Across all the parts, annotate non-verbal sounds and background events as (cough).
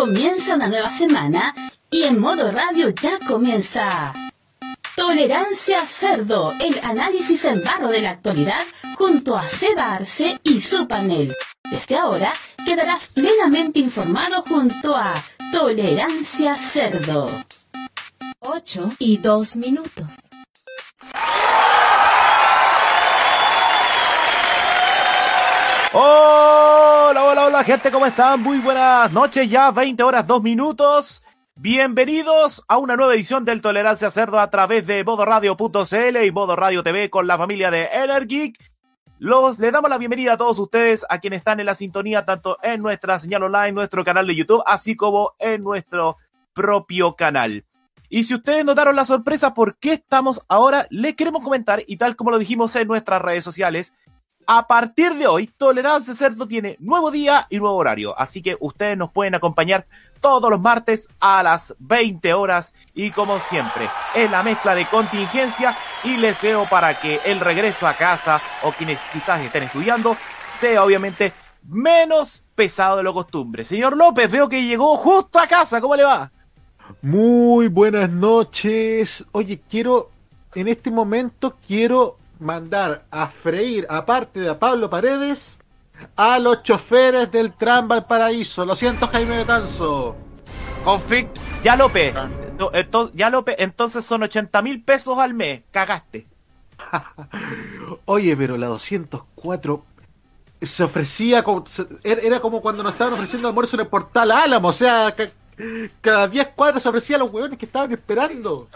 Comienza una nueva semana y en modo radio ya comienza. Tolerancia Cerdo, el análisis en barro de la actualidad junto a Seba Arce y su panel. Desde ahora quedarás plenamente informado junto a Tolerancia Cerdo. 8 y 2 minutos. Hola, hola, gente, ¿cómo están? Muy buenas noches, ya 20 horas 2 minutos. Bienvenidos a una nueva edición del Tolerancia Cerdo a través de modoradio.cl y Modo Radio TV con la familia de Energic. Los, le damos la bienvenida a todos ustedes, a quienes están en la sintonía, tanto en nuestra señal online, nuestro canal de YouTube, así como en nuestro propio canal. Y si ustedes notaron la sorpresa por qué estamos ahora, les queremos comentar, y tal como lo dijimos en nuestras redes sociales, a partir de hoy, Tolerancia Cerdo tiene nuevo día y nuevo horario. Así que ustedes nos pueden acompañar todos los martes a las 20 horas. Y como siempre, es la mezcla de contingencia y les deseo para que el regreso a casa o quienes quizás estén estudiando sea obviamente menos pesado de lo costumbre. Señor López, veo que llegó justo a casa. ¿Cómo le va? Muy buenas noches. Oye, quiero, en este momento quiero mandar a freír, aparte de a Pablo Paredes, a los choferes del tram Valparaíso. Lo siento, Jaime Betanzo. Conflict. Ya López. Ya López, entonces son 80 mil pesos al mes. Cagaste. (laughs) Oye, pero la 204 se ofrecía como, era como cuando nos estaban ofreciendo almuerzo en el portal Álamo, o sea, cada 10 cuadras se ofrecía a los hueones que estaban esperando.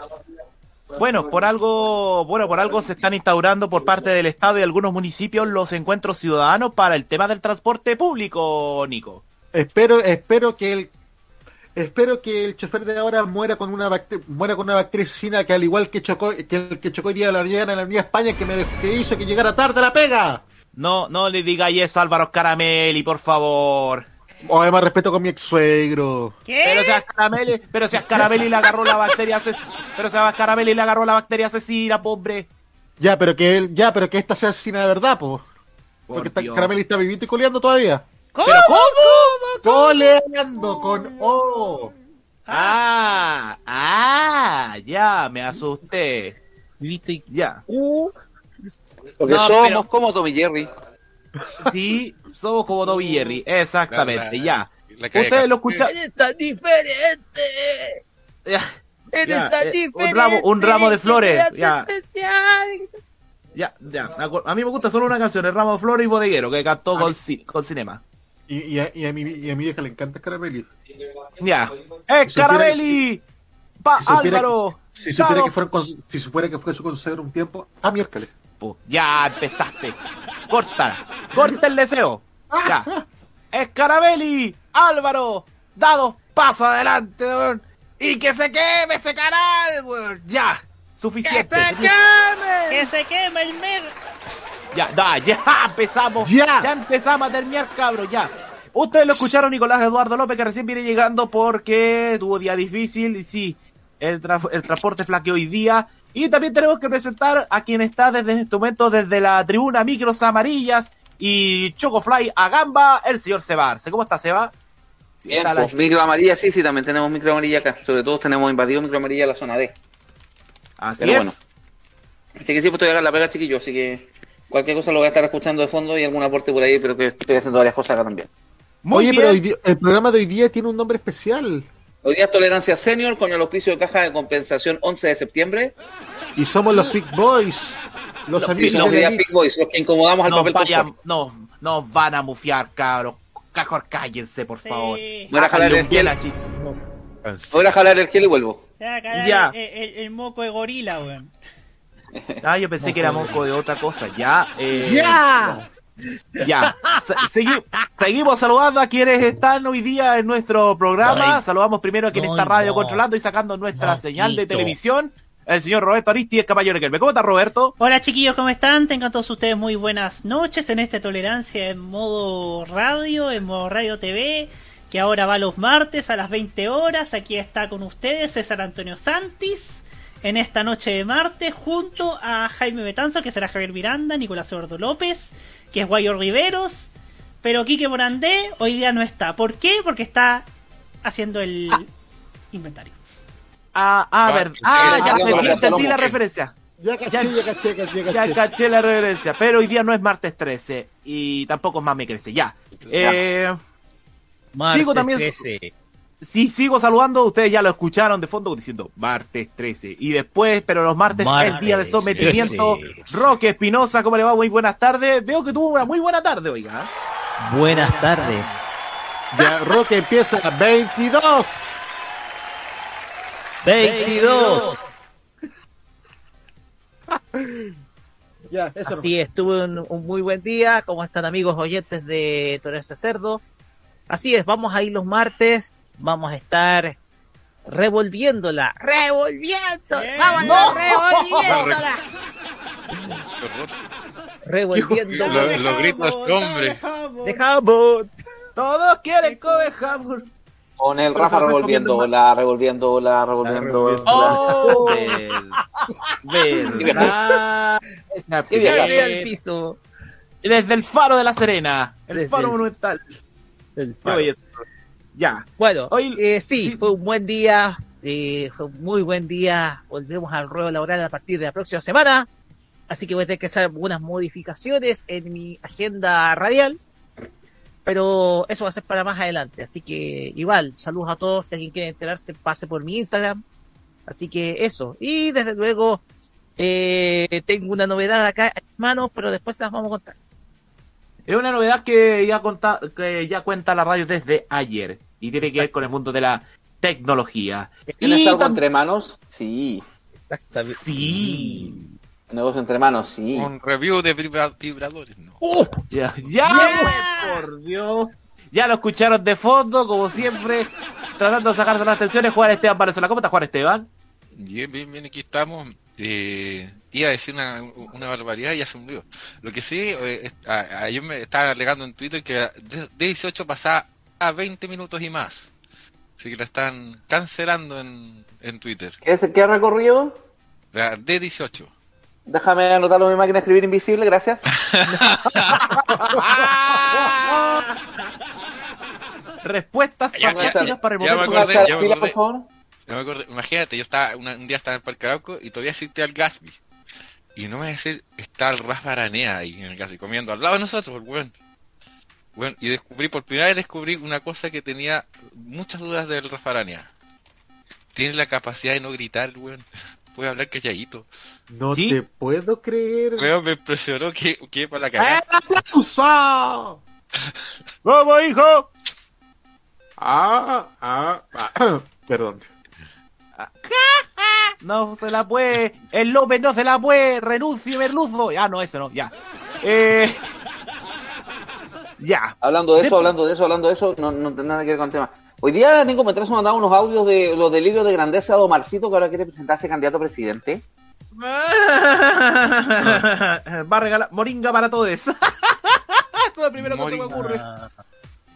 Bueno, por algo, bueno, por algo se están instaurando por parte del Estado y algunos municipios los encuentros ciudadanos para el tema del transporte público, Nico. Espero, espero que el espero que el chofer de ahora muera con una muera con una bacteria asesina que al igual que chocó que el que chocó hoy día la en la Avenida España que me que hizo que llegara tarde la pega. No, no le digáis eso a Álvaro Caramelli, por favor. O además respeto con mi ex suegro. ¿Qué? Pero si a Caramelli, pero si a Caramelli le agarró la bacteria asesina, pero si a Caramelli le agarró la bacteria asesina, pobre. Ya, pero que él, ya, pero que esta sea asesina de verdad, po. Porque está, Caramelli está viviendo y coleando todavía. ¿Cómo? ¿Pero cómo? Coleando con O. Ah, ah, ya, me asusté. ¿Viviste? Ya. Porque somos como Tommy Jerry. Sí, somos como Dobby Jerry, exactamente, ya. Ustedes lo escuchan. Eres tan diferente. Ya, Eres ya, tan eh, diferente. Un ramo, un ramo de flores. Ya, Especial. ya, ya. A mí me gusta solo una canción, el ramo de flores y bodeguero, que cantó con, con cinema. Y, y, a, y a mi y a mi vieja le encanta Caramelli. Ya. ¡Eh, Carabelli! ¡Pa, Si supiera- Álvaro! Si supiera que fuera con- si supiera que fue su consejero un tiempo, a miércoles. Ya empezaste. Corta. Corta el deseo. Ya. Escarabelli, Álvaro, dado paso adelante, weón. Y que se queme ese canal, weón. Ya. Suficiente. ¡Que se queme el mer! Ya, da, ya empezamos. Ya. empezamos a terminar, cabros, ya. Ustedes lo escucharon, Nicolás Eduardo López, que recién viene llegando porque tuvo día difícil y sí, el, tra- el transporte flaqueó hoy día. Y también tenemos que presentar a quien está desde este momento desde la tribuna Micros Amarillas y Chocofly a Gamba, el señor Sebarce. ¿Cómo está, Seba? Sí, Bien, está la- pues micro amarilla, sí, sí, también tenemos micro amarilla acá. Sobre todo tenemos invadido micro amarilla la zona D. Así pero es. bueno. Así que sí, pues estoy acá en la pega, chiquillo. Así que cualquier cosa lo voy a estar escuchando de fondo y algún aporte por ahí, pero que estoy haciendo varias cosas acá también. Muy Oye, bien. pero hoy día- el programa de hoy día tiene un nombre especial. Hoy día es Tolerancia Senior con el auspicio de caja de compensación 11 de septiembre. Y somos los Big Boys. Los, Los amigos de Big Boys, los que incomodamos al nos, papel no, nos van a mufiar, cabros. Cajor, cállense, por favor. Voy a jalar el gel. Voy a jalar el gel y vuelvo. Ya, Ya. El, el- el moco de gorila, weón. Ah, yo pensé que era moco de otra cosa. Ya. Eh, ¡Ya! Ya. Se- segui- seguimos saludando a quienes están hoy día en nuestro programa. Saludamos primero a quien está radio controlando y sacando nuestra señal de televisión. El señor Roberto Aristides Caballero Kelme. ¿Cómo está Roberto? Hola chiquillos, ¿cómo están? Tengan todos ustedes muy buenas noches en esta tolerancia en modo radio, en modo radio TV, que ahora va los martes a las 20 horas. Aquí está con ustedes César Antonio Santis en esta noche de martes junto a Jaime Betanzo, que será Javier Miranda, Nicolás Eduardo López, que es Guayo Riveros, pero Quique Morandé hoy día no está. ¿Por qué? Porque está haciendo el inventario. Ah, ah, Ah, ver. Ah, ya entendí, la referencia. Ya caché, ya caché, caché, Ya caché. caché la referencia. Pero hoy día no es martes 13. Y tampoco más me crece. Ya. Eh, Martes Sigo también- 13. Sí, sigo saludando. Ustedes ya lo escucharon de fondo diciendo martes 13. Y después, pero los martes es Martes día de sometimiento. 13. Roque Espinosa, ¿cómo le va? Muy buenas tardes. Veo que tuvo una muy buena tarde, oiga. Buenas tardes. Ya Roque empieza a 22. 22. (laughs) Ya, eso. Así es, tuve un, un muy buen día. ¿Cómo están amigos oyentes de Tolerancia Cerdo? Así es, vamos a ir los martes. Vamos a estar revolviéndola. ¡Revolviéndola! ¡Vamos a ¡No! estar revolviéndola! Qué horror. Revolviéndola. Lo- los gritos de hombre. Dejamos. Todos quieren comer jamón. Con el Rafa se va revolviendo, la revolviendo, la revolviendo. revolviendo. Oh, verdad. Al piso. Desde el faro de la Serena. El Desde faro el- monumental. El Qué belleza. Ya. Bueno, Hoy- eh, sí, sí. fue un buen día, eh, fue un muy buen día. Volvemos al ruedo laboral a partir de la próxima semana. Así que voy a tener que hacer algunas modificaciones en mi agenda radial. Pero eso va a ser para más adelante. Así que igual, saludos a todos. Si alguien quiere enterarse, pase por mi Instagram. Así que eso. Y desde luego, eh, tengo una novedad acá en mis manos, pero después se las vamos a contar. Es una novedad que ya, conta, que ya cuenta la radio desde ayer. Y tiene que ver con el mundo de la tecnología. ¿Tienes Y algo tam- entre manos? Sí. Exactamente. Sí. Negocio entre manos, sí. Un review de vibra- vibradores, no. Ya, ya, pues, por Dios. Ya lo escucharon de fondo, como siempre, tratando de sacarse las tensiones. Juan Esteban Valenzuela. ¿Cómo está Juan Esteban? Bien, bien, bien, aquí estamos. Eh, iba a decir una, una barbaridad y ya se me olvidó. Lo que sí, eh, a- ayer me estaban alegando en Twitter que de, de 18 pasaba a 20 minutos y más. Así que la están cancelando en, en Twitter. ¿Qué, es, ¿Qué ha recorrido? La D18. Déjame anotarlo en mi máquina de escribir invisible, gracias. (laughs) Respuestas fantásticas para el ya me momento. acordé, ya me acordé. por favor. No me acuerdo, imagínate, yo estaba una- un día estaba en el Parque Arauco y todavía existía el Gasby. Y no me voy a decir, está el Rafa Aranea ahí en el Gasby comiendo al lado de nosotros, weón. Weón, y descubrí, por primera vez descubrí una cosa que tenía muchas dudas del Rafa Aranea. Tiene la capacidad de no gritar, weón. (laughs) Puede hablar calladito. No ¿Sí? te puedo creer. Weón, me impresionó que, que para la ¡El cagada. aplauso! (laughs) ¡Vamos, hijo! Ah, ah, ah. (coughs) Perdón. (laughs) No se la puede. El López no se la puede. Renuncie, Merluzo. Ya, no, ese no, ya. Eh. Ya. Hablando de eso, hablando de eso, hablando de eso, no, no tiene nada que ver con el tema. Hoy día Nico Metrazo me mandaba unos audios de los delirios de grandeza de Omarcito que ahora quiere presentarse candidato a presidente. (laughs) Va a regalar Moringa para todos. (laughs) Esto es lo primero que se me Moringa. ocurre.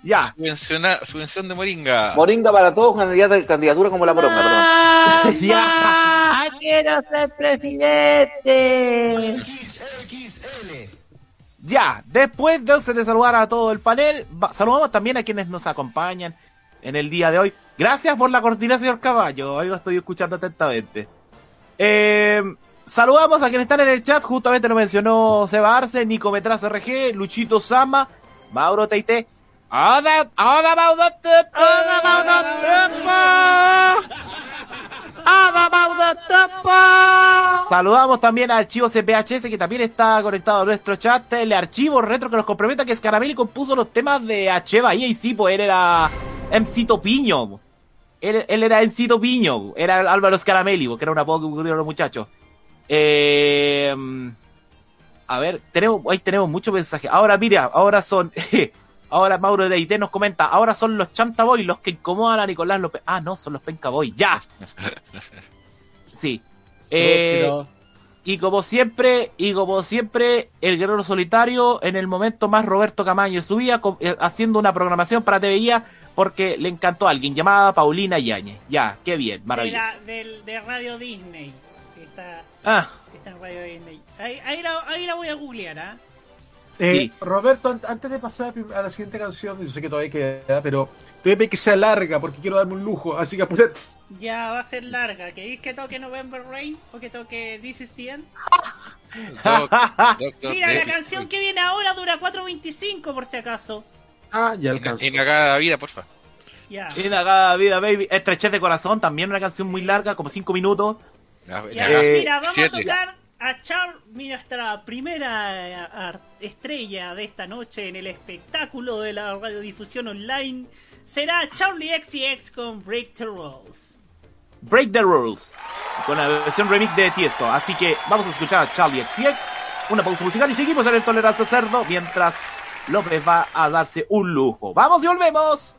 Ya. Subvenciona- subvención de Moringa. Moringa para todos, candidata- candidatura como la poronga, perdón. (laughs) Ya. ¡Quiero ser presidente! Ya. Después entonces de saludar a todo el panel, saludamos también a quienes nos acompañan en el día de hoy. Gracias por la cortina, señor Caballo. Hoy lo estoy escuchando atentamente. Eh, saludamos a quienes están en el chat. Justamente lo mencionó Seba Arce, Nico Metrazo RG, Luchito Sama, Mauro Teite. ¡Hola! ¡Hola, Mauro Teite! ¡Hola, Mauro ¡Hola, Mauro Saludamos también al archivo CPHS que también está conectado a nuestro chat. El archivo retro que nos comprometa que Scarabelli compuso los temas de H. Bahía y sí, pues él era MC Topiño. Él, él era MC Topiño. Era Álvaro Scaramelli, que era un apodo que ocurrió a los muchachos. Eh, a ver, tenemos, ahí tenemos muchos mensajes. Ahora, mira, ahora son. Ahora Mauro de IT nos comenta. Ahora son los Chanta Boy los que incomodan a Nicolás López. Ah, no, son los Penca Boy. Ya. (laughs) Sí. Eh, No, y como siempre, y como siempre, el guerrero solitario, en el momento más Roberto Camaño de su vida, co- eh, haciendo una programación para TVIA porque le encantó a alguien llamada Paulina Yáñez. Ya, qué bien, De, maravilloso. la, del- de Radio Disney. que Está, Ah, que está en Radio Disney. Ahí, ahí, la, ahí la voy a googlear, ¿ah? Eh, Sí. Roberto, an- antes de pasar a la siguiente canción, yo sé que todavía queda, pero te que sea larga porque quiero darme un lujo, así que apúrate. Ya va a ser larga. ¿Queréis que toque November Rain o que toque This is the End? (laughs) Doc- Doctor Mira, la canción que viene ahora dura 4.25 por si acaso. Ah, ya alcanzó. y me acaba la vida, porfa. Ya. Inagada vida, baby. Estrechez de corazón, también una canción muy larga, como 5 minutos. Ya, Ya, ya, Eh, mira, vamos siete. a tocar a Charles, nuestra primera eh, estrella de esta noche en el espectáculo de la radiodifusión online. Será Charlie XCX con Break the Rules. Break the Rules, con la versión remix de Tiesto. Así que vamos a escuchar a Charlie XCX, una pausa musical y seguimos en el Tolerancia Cerdo mientras López va a darse un lujo. ¡Vamos y volvemos!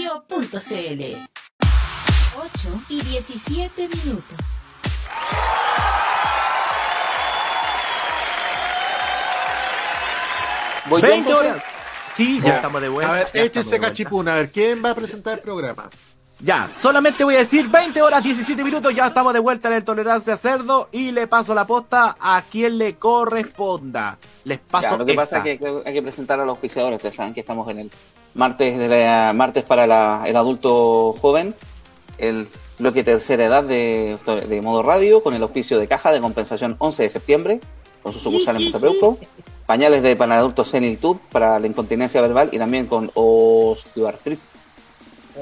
modoradio.cl. 8 y 17 minutos. Voy yo, 20 entonces. horas. Sí, ya estamos de vuelta. A ver, échese cachipuna. A ver, ¿quién va a presentar el programa? Ya, solamente voy a decir 20 horas 17 minutos, ya estamos de vuelta en el Tolerancia Cerdo y le paso la posta a quien le corresponda. Les paso Ya, lo que esta. pasa es que hay que presentar a los auspiciadores. Ustedes saben que estamos en el martes de la- martes para la- el adulto joven, el bloque tercera edad de, de modo radio, con el auspicio de caja de compensación 11 de septiembre, con su sucursal en Montepeuco, pañales de para adultos senilitud para la incontinencia verbal y también con osteoartritis.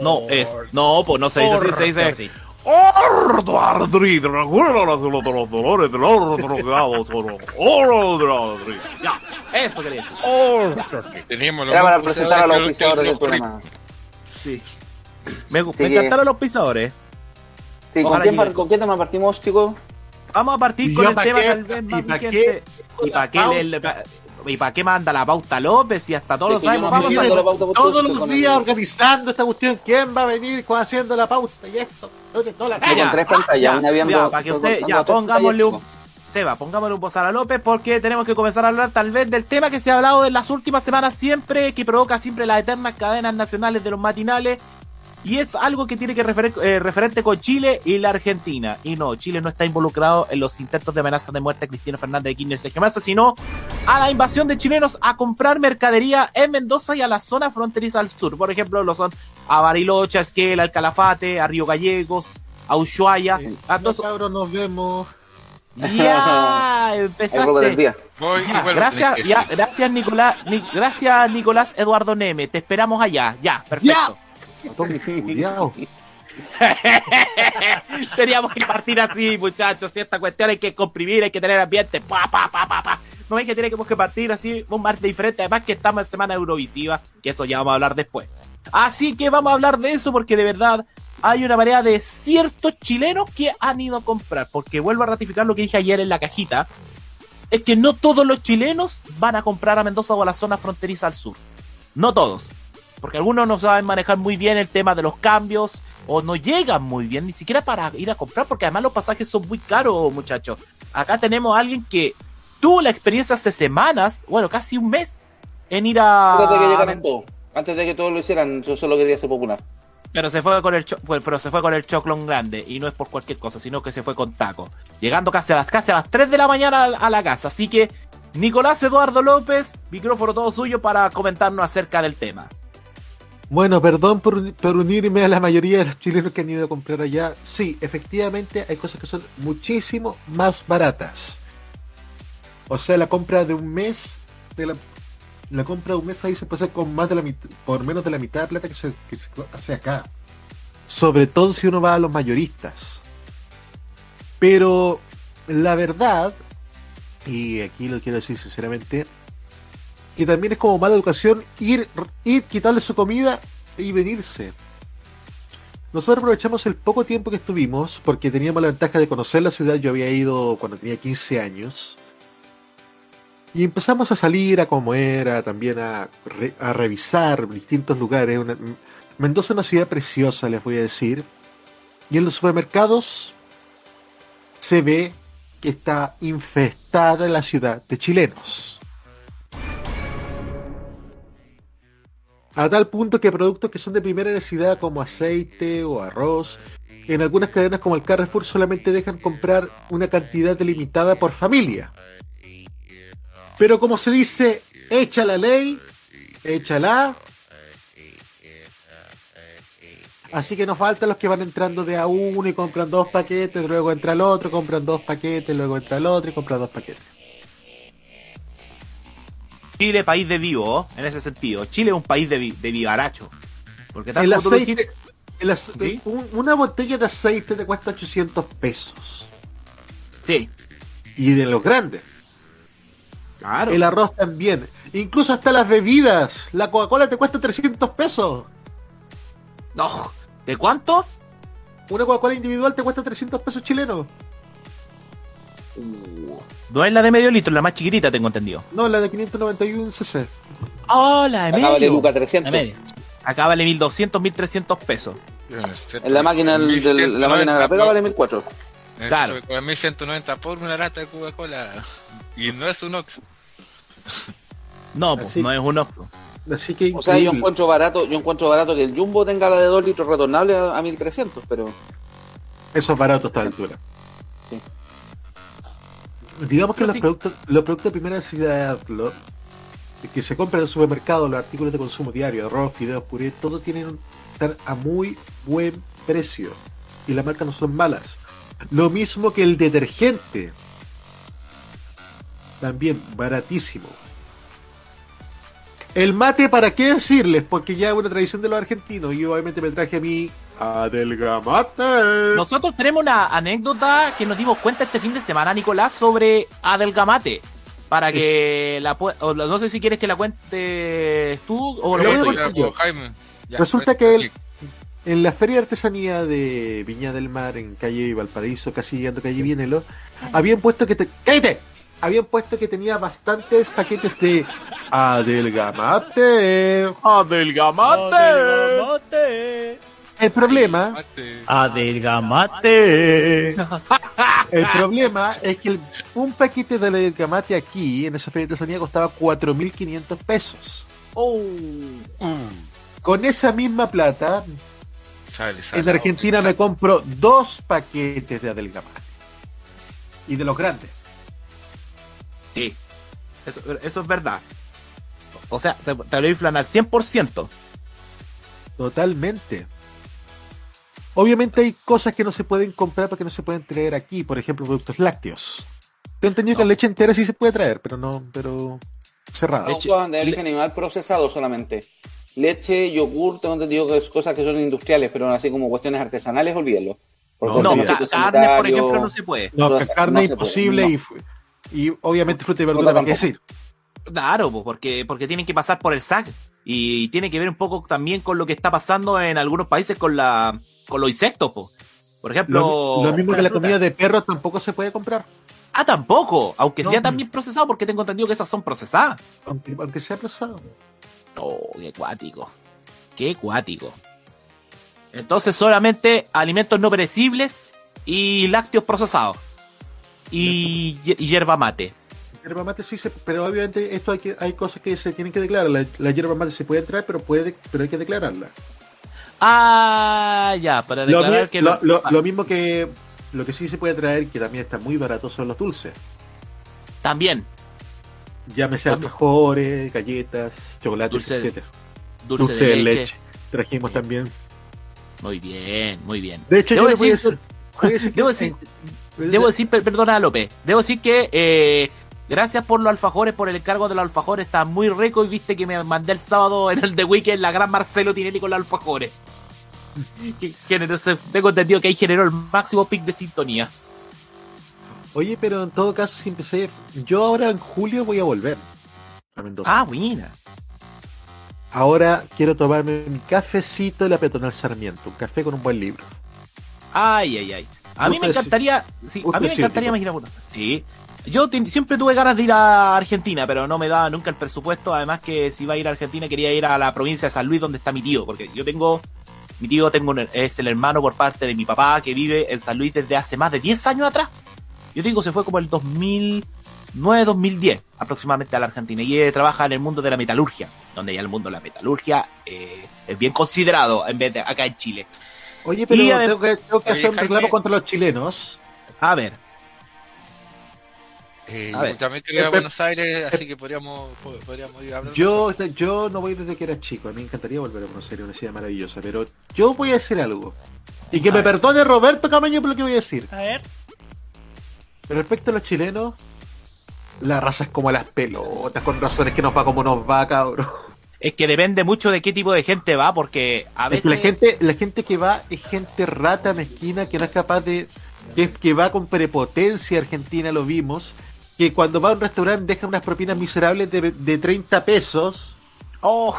No, es. No, pues no se dice así, se dice. Ortoartritis. Ortoartritis, recuerda los dolores del ortoartritis, ortoartritis. Ya, eso quería decir. Teníamos los Era para presentar a los auspiciadores del los- programa. Sí. Me, me encantaron los pisadores. Sí, ¿con, quién, ¿Con qué tema partimos, chicos? Vamos a partir ¿Y con el tema qué? tal vez más ¿Y pa' vigente. qué? ¿Y para qué, ¿Y para qué manda la pauta López? Y hasta todos Es lo que yo sabemos. no Vamos a la pauta Todos los días organizando esta cuestión. ¿Quién va a venir haciendo la pauta y esto? ¿Dónde está la ya. tres pantallas, Ya, ya, para que usted, ya, pongámosle un, Seba, pongámosle un bozal a López porque tenemos que comenzar a hablar tal vez del tema que se ha hablado en las últimas semanas siempre, que provoca siempre las eternas cadenas nacionales de los matinales. Y es algo que tiene que referir, eh, referente con Chile y la Argentina. Y no, Chile no está involucrado en los intentos de amenaza de muerte a Cristina Fernández de Kirchner y Sergio Massa, sino a la invasión de chilenos a comprar mercadería en Mendoza y a la zona fronteriza al sur. Por ejemplo, lo son a Bariloche, a Esquel, al Calafate, a Río Gallegos, a Ushuaia, a todos. cabros, nos vemos. Ya, (laughs) empezaste. Voy Ya, gracias, Sí, ya, sí. gracias Nicolás, Ni- gracias Nicolás Eduardo Neme, te esperamos allá, ya, perfecto. (laughs) Teníamos que partir así, muchachos, si esta cuestión hay que comprimir, hay que tener ambiente, pa, pa, pa, pa, pa. No hay que tener que partir así, un martes diferente, además que estamos en semana Eurovisiva, que eso ya vamos a hablar después. Así que vamos a hablar de eso porque de verdad hay una marea de ciertos chilenos que han ido a comprar, porque vuelvo a ratificar lo que dije ayer en la cajita, es que no todos los chilenos van a comprar a Mendoza o a la zona fronteriza al sur. No todos. Porque algunos no saben manejar muy bien el tema de los cambios o no llegan muy bien ni siquiera para ir a comprar porque además los pasajes son muy caros, muchachos. Acá tenemos a alguien que tuvo la experiencia hace semanas, bueno, casi un mes, en ir a... Antes de que llegaran todos. Antes de que todos lo hicieran, yo solo quería ser popular. Pero se fue con el pero se fue con el choclón grande y no es por cualquier cosa, sino que se fue con taco. Llegando casi a las casi a las 3 de la mañana a, a la casa. Así que Nicolás Eduardo López, micrófono todo suyo para comentarnos acerca del tema. Bueno, perdón por, unirme a la mayoría de los chilenos que han ido a comprar allá. Sí, efectivamente hay cosas que son muchísimo más baratas. O sea, la compra de un mes, la, compra de un mes ahí se puede hacer con más de la mitad, por menos de la mitad de plata que se hace acá. Sobre todo si uno va a los mayoristas. Pero la verdad, y aquí lo quiero decir sinceramente, que también es como mala educación ir, ir quitarle su comida y venirse. Nosotros aprovechamos el poco tiempo que estuvimos, porque teníamos la ventaja de conocer la ciudad, yo había ido cuando tenía 15 años, y empezamos a salir a comer, a también a, a revisar distintos lugares. Mendoza es una ciudad preciosa, les voy a decir, y en los supermercados se ve que está infestada la ciudad de chilenos. A tal punto que productos que son de primera necesidad como aceite o arroz, en algunas cadenas como el Carrefour solamente dejan comprar una cantidad delimitada por familia. Pero como se dice, echa la ley, échala. Así que nos faltan los que van entrando de a uno y compran dos paquetes, luego entra el otro, compran dos paquetes, luego entra el otro y compran dos paquetes. Chile, país de vivo, en ese sentido. Chile es un país de, vi- de vivaracho. Porque tal El como tú lo aceite, dijiste- el ace- ¿Sí? un- una botella de aceite te cuesta 800 pesos. Sí, Y de los grandes. claro. El arroz también. Incluso hasta las bebidas. La Coca-Cola te cuesta 300 pesos. No, ¿De cuánto? Una Coca-Cola individual te cuesta 300 pesos chilenos. No es la de medio litro, la más chiquitita, tengo entendido. No, la de 591 cc. Oh, la de Acá vale medio. Luca A 300. medio. Acá vale 1200, 1300 pesos. En la máquina, del- del- la máquina de la pega vale 1400. Claro. Con 1190 por una lata de Coca-Cola. Y no es un Ox. No, pues Así- no es un Oxxo. Así que O sea, yo encuentro barato, yo encuentro barato que el Jumbo tenga la de 2 litros retornable a, a 1300, pero Eso es barato a esta altura. Digamos que los sí. productos, los productos de primera necesidad lo- que se compran en el supermercado, los artículos de consumo diario, arroz, fideos, puré, todo tienen están a muy buen precio. Y las marcas no son malas. Lo mismo que el detergente. También baratísimo. El mate, ¿para qué decirles? Porque ya es una tradición de los argentinos y obviamente me traje a mí Adelgamate. Nosotros tenemos una anécdota que nos dimos cuenta este fin de semana, Nicolás, sobre Adelgamate. Para que la o no sé si quieres que la cuentes tú o lo cuento yo. contar yo. Jaime. Ya, Resulta pues, que él-. En la Feria de Artesanía de Viña del Mar, en calle Valparaíso, casi llegando calle Vienelo, habían puesto que te... ¡Cállate! Habían puesto que tenía bastantes paquetes de Adelgamate. Adelgamate. El problema, Mate. Adelgamate. (laughs) el problema es que el- un paquete de Adelgamate aquí, en esa Feria de Artesanía, costaba 4.500 pesos. Oh. Con esa misma plata, Sale, sale. en Argentina me compro dos paquetes de Adelgamate. Y de los grandes. Sí, eso, eso es verdad. O sea, te, te lo inflan al 100%. Totalmente. Obviamente hay cosas que no se pueden comprar porque no se pueden traer aquí, por ejemplo, productos lácteos. Tengo entendido que No. la leche entera sí se puede traer, pero no, pero cerrada. productos de origen animal procesado solamente. Leche, yogur, tengo entendido que es cosas que son industriales, pero así como cuestiones artesanales, olvídenlo. Porque No, ca- carne, por ejemplo, no se puede. No, que carne no imposible puede, y, y obviamente fruta y verdura, ¿para qué decir? Claro, po, porque, porque tienen que pasar por el SAC. Y tiene que ver un poco también con lo que está pasando en algunos países con la con los insectos. po. Por ejemplo, Lo, lo mismo que la fruta. comida de perro tampoco se puede comprar, Ah, tampoco. Aunque No. sea también procesado, porque tengo entendido que esas son procesadas. aunque, aunque sea procesado. Oh, qué cuático. Qué cuático. Entonces solamente alimentos no perecibles y lácteos procesados. Y, y hierba mate. Yerba mate sí se, pero obviamente esto hay que, hay cosas que se tienen que declarar. La, la yerba mate se puede pero puede, pero hay que declararla. Ah, ya, para Lo, declarar mi- que lo- no- lo- lo mismo que lo que sí se puede traer, que también está muy barato, son los dulces. también Llámese También. alfajores, galletas, chocolates, Dulce- etcétera. dulce, Dulce, de de leche. leche. Trajimos también. Muy bien, muy bien. De hecho, Debo yo le voy a decir- decir, voy a decir que- Debo decir- en- Debo decir, per- perdona López, debo decir que eh, gracias por los alfajores, por el encargo de los alfajores, está muy rico y viste que me mandé el sábado en el The Weekend la gran Marcelo Tinelli con los alfajores. (laughs) Generoso, tengo entendido que ahí generó el máximo pic de sintonía. Oye, pero en todo caso, si empecé. Yo ahora en julio voy a volver a Mendoza. Ah, buena. Ahora quiero tomarme mi cafecito de la Peatonal Sarmiento. Un café con un buen libro. Ay, ay, ay. A mí me encantaría, sí, a mí me encantaría más ir a Buenos Aires. Sí. Yo siempre tuve ganas de ir a Argentina, pero no me daba nunca el presupuesto. Además que si iba a ir a Argentina quería ir a la provincia de San Luis donde está mi tío, porque yo tengo, mi tío tengo un- es el hermano por parte de mi papá que vive en San Luis desde hace más de 10 años atrás. Yo digo se fue como el 2009, 2010 aproximadamente a la Argentina y eh, trabaja en el mundo de la metalurgia, donde ya el mundo de la metalurgia eh, es bien considerado en vez de acá en Chile. Oye, pero Y tengo que, tengo que Oye, hacer un reclamo contra los chilenos. A ver, Eh, A yo ver. también quería a pero- Buenos Aires, así que podríamos, po- podríamos ir hablando. Yo, yo no voy desde que era chico. A mí me encantaría volver a Buenos Aires, una ciudad maravillosa. Pero yo voy a decir algo. Y que A me ver. perdone Roberto Camaño por lo que voy a decir. A ver. Pero respecto a los chilenos, la raza es como las pelotas, con razones que nos va como nos va, cabrón. Es que depende mucho de qué tipo de gente va, porque a Es veces. que la gente, la gente que va es gente rata, mezquina, que no es capaz de. que, es- que va con prepotencia argentina, lo vimos. Que cuando va a un restaurante deja unas propinas miserables de, de 30 pesos. Oh,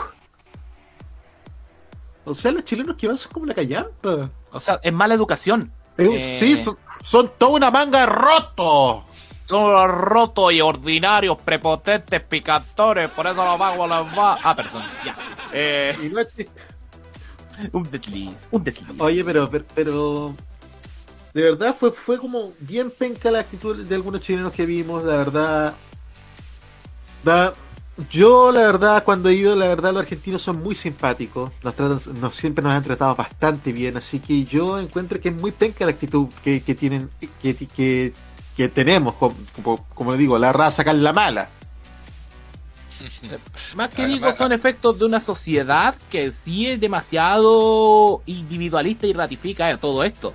O sea, los chilenos que van son como la callampa. o sea, es mala educación. Eh, Eh. Sí, son, son toda una manga roto. Son los rotos y ordinarios, prepotentes, picantores, por eso los vagos los va. Ah, perdón, ya. Eh, Y no es chiste. (laughs) un desliz, un desliz. Oye, pero, pero, pero- de verdad fue, fue como bien penca la actitud de algunos chilenos que vimos, la verdad. Da- yo, la verdad, cuando he ido, la verdad, los argentinos son muy simpáticos, nos tratan, nos, siempre nos han tratado bastante bien, así que yo encuentro que es muy penca la actitud que, que tienen, que, que, que tenemos, como, como, como le digo, la raza acá en la mala. (laughs) Más que digo, son efectos de una sociedad que sí es demasiado individualista y ratifica todo esto.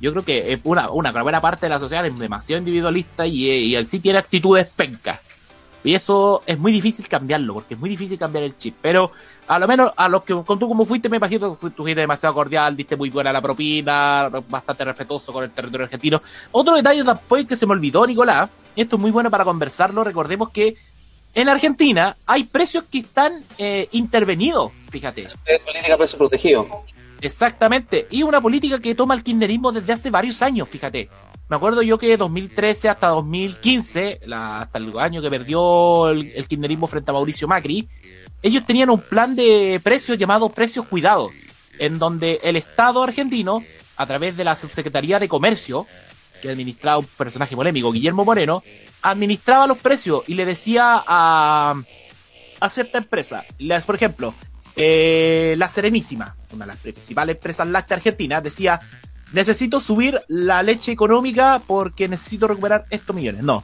Yo creo que eh, una, una parte de la sociedad es demasiado individualista y, eh, y tiene actitudes pencas. Y eso es muy difícil cambiarlo, porque es muy difícil cambiar el chip. Pero a lo menos a los que con tú como fuiste, me imagino que tú fuiste demasiado cordial, diste muy buena la propina, bastante respetuoso con el territorio argentino. Otro detalle después que se me olvidó, Nicolás, esto es muy bueno para conversarlo, recordemos que en Argentina hay precios que están eh, intervenidos, fíjate. Política precio protegido. Exactamente. Y una política que toma el kirchnerismo desde hace varios años, fíjate. Me acuerdo yo que de 2013 hasta 2015, la- hasta el año que perdió el, el kirchnerismo frente a Mauricio Macri, ellos tenían un plan de precios llamado precios cuidados, en donde el Estado argentino, a través de la Subsecretaría de Comercio, que administraba un personaje polémico, Guillermo Moreno, administraba los precios y le decía a, a cierta empresa, las, por ejemplo, eh, la Serenísima, una de las principales empresas lácteas argentinas, decía, necesito subir la leche económica porque necesito recuperar estos millones. No,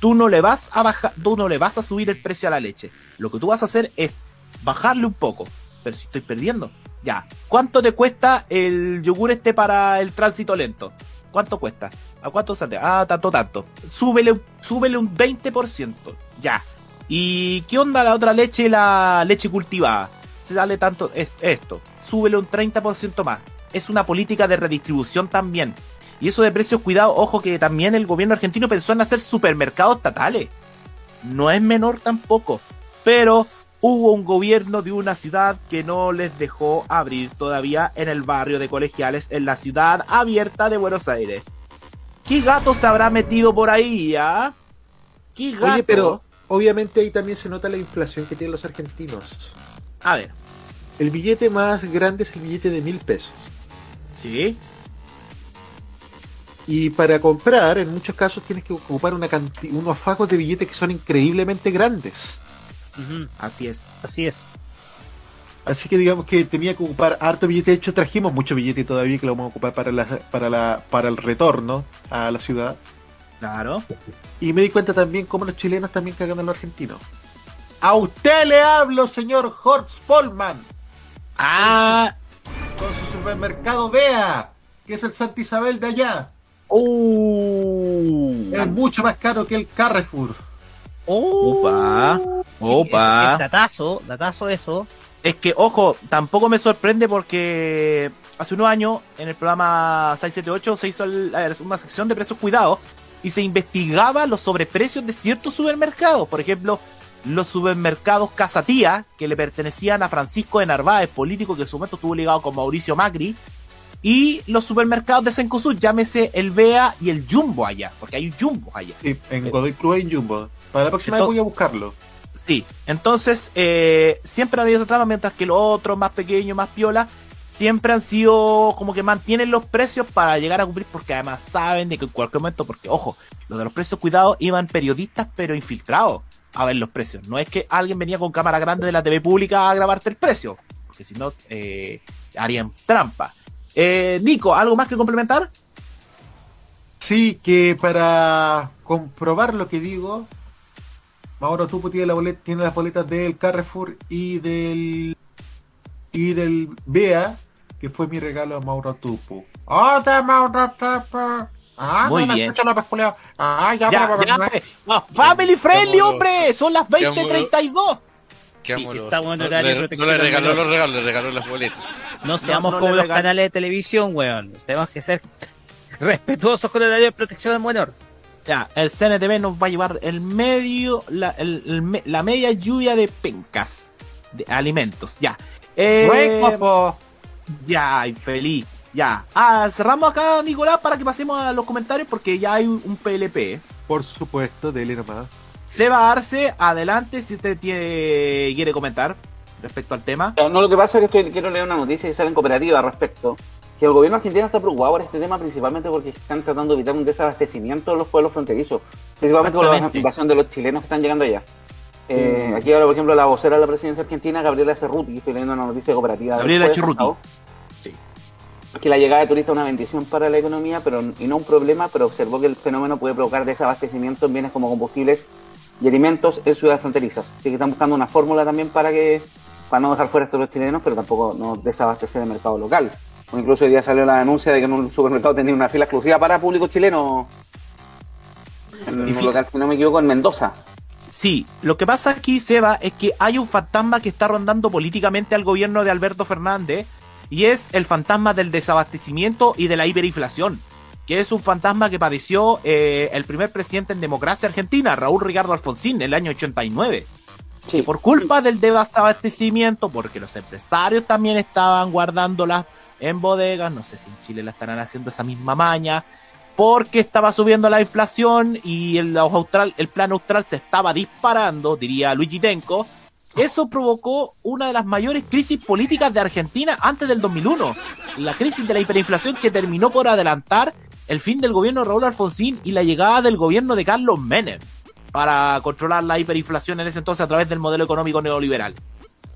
tú no le vas a bajar, tú no le vas a subir el precio a la leche. Lo que tú vas a hacer es bajarle un poco. Pero si estoy perdiendo, ya. ¿Cuánto te cuesta el yogur este para el tránsito lento? ¿Cuánto cuesta? ¿A cuánto sale? Ah, tanto, tanto. Súbele, súbele un 20%. Ya. ¿Y qué onda la otra leche, la leche cultivada? Sale tanto es- esto. Súbele un 30% más. Es una política de redistribución también. Y eso de precios cuidados, ojo que también el gobierno argentino pensó en hacer supermercados estatales. No es menor tampoco. Pero hubo un gobierno de una ciudad que no les dejó abrir todavía en el barrio de colegiales en la ciudad abierta de Buenos Aires. ¿Qué gato se habrá metido por ahí, ah? ¿Qué gato? Oye, pero obviamente ahí también se nota la inflación que tienen los argentinos. A ver, El billete más grande es el billete de mil pesos. ¿sí? Y para comprar, en muchos casos tienes que ocupar una unos fajos de billetes que son increíblemente grandes. Ujú, Así es. Así es. Así que digamos que tenía que ocupar harto billete. De hecho, trajimos mucho billete todavía que lo vamos a ocupar para, la, para, la, para el retorno a la ciudad. Claro. Y me di cuenta también cómo los chilenos también cagan a los argentinos. A usted le hablo, señor Horst Polman, Ah, con su supermercado Bea, que es el Santa Isabel de allá. uh, Es mucho más caro que el Carrefour. Opa, opa. Es, es datazo, datazo eso. Es que, ojo, tampoco me sorprende porque hace unos años en el programa 678 se hizo el- una sección de precios cuidados y se investigaba los sobreprecios de ciertos supermercados. Por ejemplo, los supermercados Casatía, que le pertenecían a Francisco de Narváez, político que en su momento estuvo ligado con Mauricio Macri, y los supermercados de Sencosud, llámese el Bea y el Jumbo allá, porque hay un Jumbo allá. Sí, en Godoy Cruz y en Jumbo. Para la próxima vez voy a buscarlo. Sí, entonces eh, siempre han habido esa trama, mientras que los otros más pequeños, más piola, siempre han sido como que mantienen los precios para llegar a cumplir, porque además saben de que en cualquier momento, porque ojo, los de los precios cuidados iban periodistas pero infiltrados a ver los precios. No es que alguien venía con cámara grande de la TV pública a grabarte el precio, porque si no eh, harían trampa. Eh, Nico, ¿algo más que complementar? Sí, que para comprobar lo que digo, Mauro Tupo tiene, la bolet- tiene las boletas del Carrefour y del y del Bea, que fue mi regalo a Mauro Tupo. ¡Hola, Mauro Tupo! Ah, Muy no me bien. la pasculeada. Ah, ya, Ya, pero- ya, pero- pues. No, family friendly, hombre, son las Qué amoroso. 20:32. Qué Y amoroso. estamos en No, horario de le, no le al regaló los regalos, le regaló las boletas. No seamos no como los canales de televisión, weón. Tenemos que ser respetuosos con el horario de protección al menor. Ya, el CNTV nos va a llevar el medio, la, el- el me- la media lluvia de pencas, de alimentos, ya. Eh, Buen copo. ya, infeliz, ya. Ah, cerramos acá, Nicolás, para que pasemos a los comentarios porque ya hay un PLP. Por supuesto, dele nomás. Seba Arce, adelante si usted tiene- quiere comentar respecto al tema. No, lo que pasa es que estoy- quiero leer una noticia que sale en cooperativa al respecto. Que el gobierno argentino está preocupado por este tema principalmente porque están tratando de evitar un desabastecimiento de los pueblos fronterizos. Principalmente por la invasión de los chilenos que están llegando allá. Eh, Aquí ahora, por ejemplo, la vocera de la presidencia argentina, Gabriela Cerruti, estoy leyendo una noticia de cooperativa. Gabriela Cerruti. Que la llegada de turistas es una bendición para la economía pero y no un problema, pero observó que el fenómeno puede provocar desabastecimiento en bienes como combustibles y alimentos en ciudades fronterizas. Así que están buscando una fórmula también para que para no dejar fuera a estos los chilenos, pero tampoco no desabastecer el mercado local. O incluso hoy día salió la denuncia de que en un supermercado tenía una fila exclusiva para público chileno. En un local, si no me equivoco, en Mendoza. Sí, lo que pasa aquí, Seba, es que hay un fantasma que está rondando políticamente al gobierno de Alberto Fernández y es el fantasma del desabastecimiento y de la hiperinflación, que es un fantasma que padeció eh, el primer presidente en democracia argentina, Raúl Ricardo Alfonsín, en el año 89. Sí. que por culpa del desabastecimiento, porque los empresarios también estaban guardándolas en bodegas, no sé si en Chile la estarán haciendo esa misma maña, porque estaba subiendo la inflación y el, austral, el plan austral se estaba disparando, diría Luigi Tenco. Eso provocó una de las mayores crisis políticas de Argentina antes del 2001, la crisis de la hiperinflación que terminó por adelantar el fin del gobierno de Raúl Alfonsín y la llegada del gobierno de Carlos Menem para controlar la hiperinflación en ese entonces a través del modelo económico neoliberal.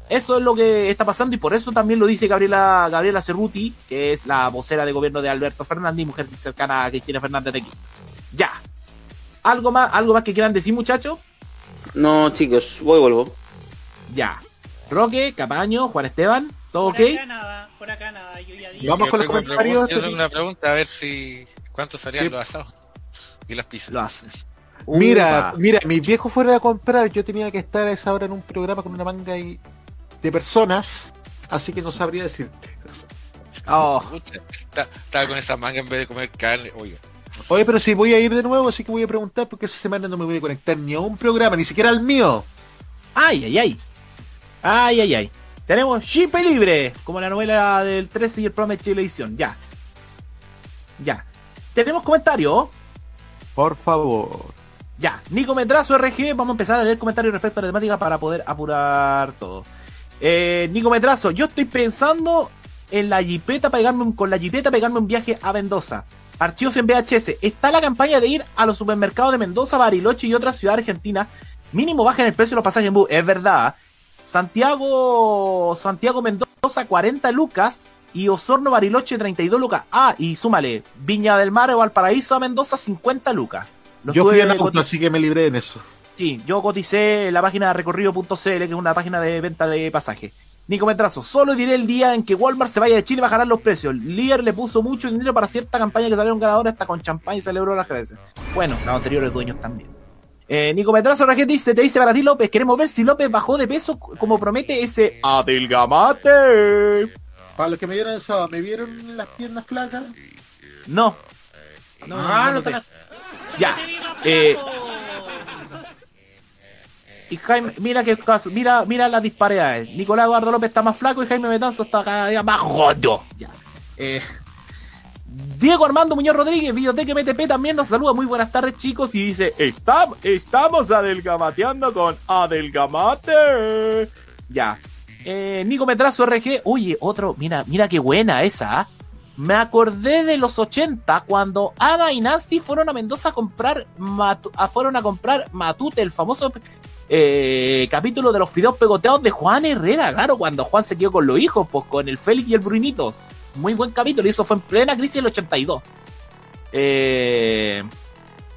Eso es lo que está pasando y por eso también lo dice Gabriela, Cerruti, que es la vocera de gobierno de Alberto Fernández, mujer cercana a Cristina Fernández de aquí. Ya. ¿Algo más, algo más que quieran decir, muchachos? No, chicos, voy y vuelvo. Ya. Roque, Capaño, Juan Esteban, ¿todo Por ok? acá nada, por acá nada, yo ya dije. Vamos Yo con los tengo una comentarios. pregunta- Yo tengo una pregunta a ver si. ¿Cuánto salían los asados? Y las pizzas. (laughs) Mira, mira, mis viejos fueron a comprar, yo tenía que estar a esa hora en un programa con una manga y- de personas, así que no sabría decirte. Oh, (laughs) Estaba con esa manga en vez de comer carne. Oiga. Oye, pero si voy a ir de nuevo, así que voy a preguntar porque esa semana no me voy a conectar ni a un programa, ni siquiera al mío. Ay, ay, ay. Ay, ay, ay. Tenemos Chip Libre, como la novela del 13 y el programa de televisión. Ya. Ya. Tenemos comentarios. Por favor. Ya. Nico Metrazo RG. Vamos a empezar a leer comentarios respecto a la temática para poder apurar todo. Eh, Nico Metrazo, yo estoy pensando en la jipeta pegarme un- con la jipeta pegarme un viaje a Mendoza. Archivos en VHS. Está la campaña de ir a los supermercados de Mendoza, Bariloche y otras ciudades argentinas. Mínimo bajen el precio de los pasajes en bus. Es verdad. Santiago, Santiago Mendoza 40 lucas y Osorno Bariloche 32 lucas. Ah, y súmale, Viña del Mar o Valparaíso a Mendoza 50 lucas. Los Yo fui en auto, así que me libré en eso. Sí, yo coticé en la página de recorrido.cl, que es una página de venta de pasajes. Nico Metrazo, solo diré el día en que Walmart se vaya de Chile bajarán los precios. El líder le puso mucho dinero para cierta campaña que salieron ganadores hasta con champán y celebró las creces. Bueno, los anteriores dueños también. Eh, Nico Metrazo Rajet dice, te dice para ti López, queremos ver si López bajó de peso como promete ese adelgamate. Para los que me vieron el sábado, ¿me vieron las piernas flacas? No. No, Ah, no, no Ya. Eh, y Jaime, mira que mira, mira las disparidades. Nicolás Eduardo López está más flaco y Jaime Betanzo está cada día más gordo. Ya. Eh, Diego Armando Muñoz Rodríguez, Videoteca MTP también nos saluda. Muy buenas tardes, chicos. Y dice: "Estam- Estamos adelgamateando con Adelgamate. Ya. Eh, Nico Metrazo RG. Oye, otro. Mira, mira qué buena esa. ¿ah? Me acordé de los 80 cuando Ada y Nancy fueron a Mendoza a comprar fueron a comprar Matute, el famoso eh, capítulo de los fideos pegoteados de Juan Herrera, claro, cuando Juan se quedó con los hijos, pues con el Félix y el Brunito. Muy buen capítulo, y eso fue en plena crisis del 82. Eh,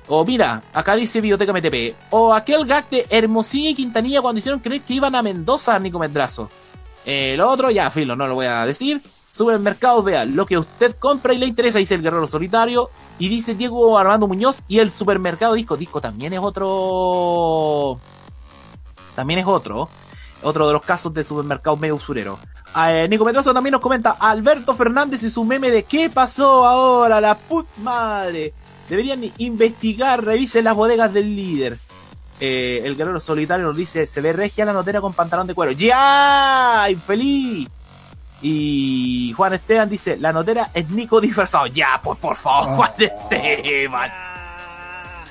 o mira, acá dice Biblioteca MTP. O aquel gag de Hermosilla y Quintanilla cuando hicieron creer que iban a Mendoza, Nico Medrazo. Eh, lo otro, ya, filo, no lo voy a decir. Supermercados, vea, lo que usted compra y le interesa, dice el Guerrero Solitario. Y dice Diego Armando Muñoz. Y el supermercado Disco. Disco también es otro. También es otro. Otro de los casos de supermercados medio usurero. Eh, Nico Metroso también nos comenta Alberto Fernández y su meme de ¿Qué pasó ahora? La put madre. Deberían investigar, revisen las bodegas del líder. Eh, el guerrero solitario nos dice, se ve regia la notera con pantalón de cuero. ¡Ya! ¡Infeliz! Y Juan Esteban dice, la notera es Nico disfrazado. Ya, pues por favor, Juan Esteban. Ah,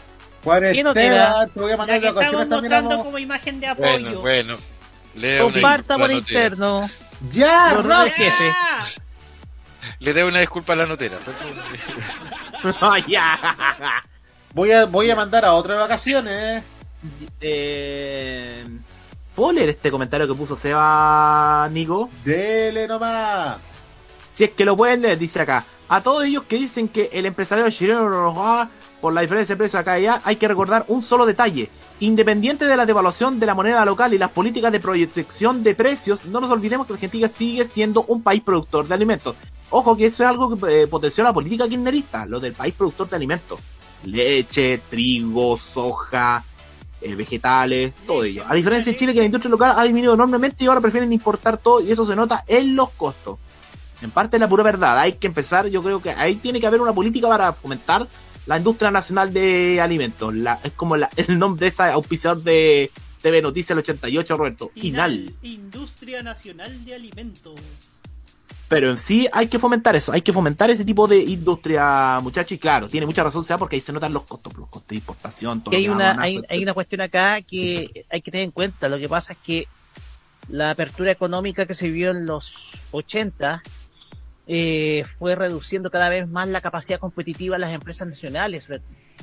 ¿Qué no te voy a La mandar que de estamos mostrando como imagen de apoyo. Bueno, bueno. Comparta por la interno. ¡Ya, roles jefe. ¡Ah! Le debo una disculpa a la notera. (laughs) Ay, ya. Voy a, voy a mandar a otra de vacaciones. Eh, ¿Puedo leer este comentario que puso Seba Nico? Dele nomás. Si es que lo pueden leer, dice acá. A todos ellos que dicen que el empresario chileno nos va por la diferencia de precio acá y allá, hay que recordar un solo detalle. Independiente de la devaluación de la moneda local y las políticas de protección de precios, no nos olvidemos que Argentina sigue siendo un país productor de alimentos. Ojo que eso es algo que eh, potenció la política kirchnerista, lo del país productor de alimentos. Leche, trigo, soja, eh, vegetales, todo ello. A diferencia de Chile que la industria local ha disminuido enormemente y ahora prefieren importar todo y eso se nota en los costos. En parte es la pura verdad, hay que empezar, yo creo que ahí tiene que haber una política para fomentar la industria nacional de alimentos. La, es como la- el nombre de esa auspiciador de TV Noticias el 88, Roberto. Inal. Industria Nacional de Alimentos. Pero en sí hay que fomentar eso, hay que fomentar ese tipo de industria, muchachos. Y claro, tiene mucha razón, sea porque ahí se notan los costos, los costos de importación, todo Que hay lo que una, hay, hay una cuestión acá que hay que tener en cuenta. Lo que pasa es que la apertura económica que se vio en los 80 eh, fue reduciendo cada vez más la capacidad competitiva de las empresas nacionales,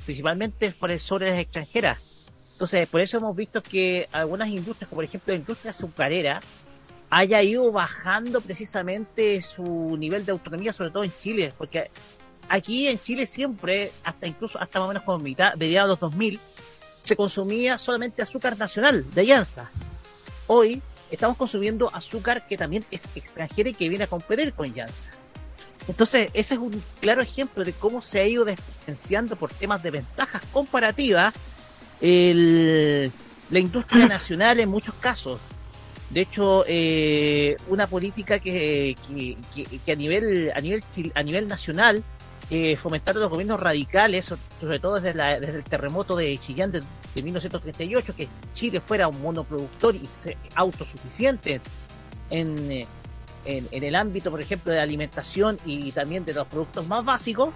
principalmente por sobre las extranjeras. Entonces, por eso hemos visto que algunas industrias, como por ejemplo la industria azucarera, haya ido bajando precisamente su nivel de autonomía, sobre todo en Chile, porque aquí en Chile siempre, hasta incluso hasta más o menos como mitad, mediados de los 2000, se consumía solamente azúcar nacional de Alianza. Hoy estamos consumiendo azúcar que también es extranjera y que viene a competir con Jansa. Entonces, ese es un claro ejemplo de cómo se ha ido diferenciando por temas de ventajas comparativas el- la industria (clears throat) nacional en muchos casos. De hecho, eh, una política que, que, que- que a nivel a nivel a nivel nacional eh, fomentaron los gobiernos radicales, so- sobre todo desde, el terremoto de Chillán de, de 1938, que Chile fuera un monoproductor y se- autosuficiente en, eh, en, el ámbito, por ejemplo, de alimentación y también de los productos más básicos.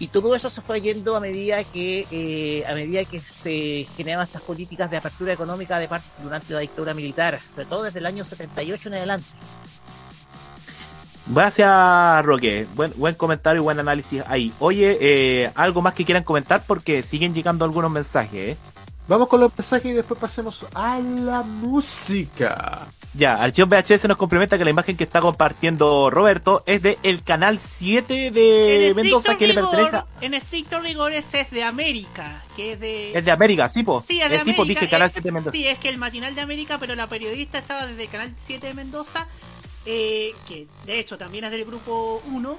Y todo eso se fue yendo a medida que eh, a medida que se generaban estas políticas de apertura económica de parte durante la dictadura militar, sobre todo desde el año 78 en adelante. Gracias, Roque. Buen, buen comentario y buen análisis ahí. Oye, eh, algo más que quieran comentar porque siguen llegando algunos mensajes, ¿eh? Vamos con los mensajes y después pasemos a la música. Ya, Archivo VHS nos complementa que la imagen que está compartiendo Roberto es de el canal 7 de En Mendoza que le rigor- pertenece. a- En estricto rigor ese es de América, que es de... Es de América, sí, po. Sí, es de Eh, sí, po, América, dije canal eh, 7 de Mendoza. Sí, es que el matinal de América, pero la periodista estaba desde el canal 7 de Mendoza, eh, que de hecho también es del grupo 1,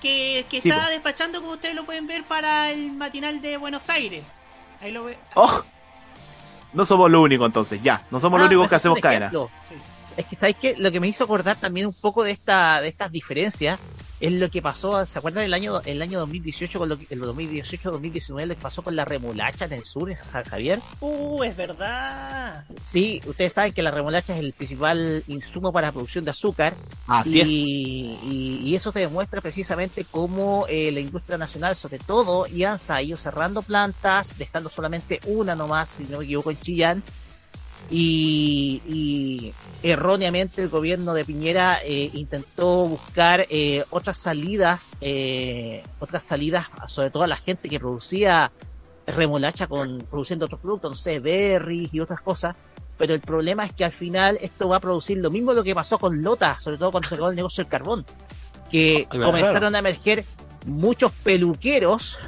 que, que Sí, está po. despachando, como ustedes lo pueden ver, para el matinal de Buenos Aires. Ahí lo ve. ¡Oh! No somos los únicos entonces, ya. No somos Ah, los únicos que hacemos cadena. Es que sabes que lo que me hizo acordar también un poco de esta de estas diferencias es lo que pasó, ¿se acuerdan del año el año 2018 con lo que el 2018-2019 lo que pasó con la remolacha en el sur, en San Javier? Uh, es verdad. Sí, ustedes saben que la remolacha es el principal insumo para la producción de azúcar Así y, es. y- y eso te demuestra precisamente cómo eh, la industria nacional, sobre todo IANSA, ha ido cerrando plantas, dejando solamente una nomás, si no me equivoco, en Chillán. Y, y erróneamente el gobierno de Piñera eh, intentó buscar eh, otras salidas, eh, otras salidas, sobre todo a la gente que producía remolacha con produciendo otros productos, no sé, berries y otras cosas. Pero el problema es que al final esto va a producir lo mismo lo que pasó con Lota, sobre todo cuando se acabó el negocio del carbón, que Ay, comenzaron a emerger muchos peluqueros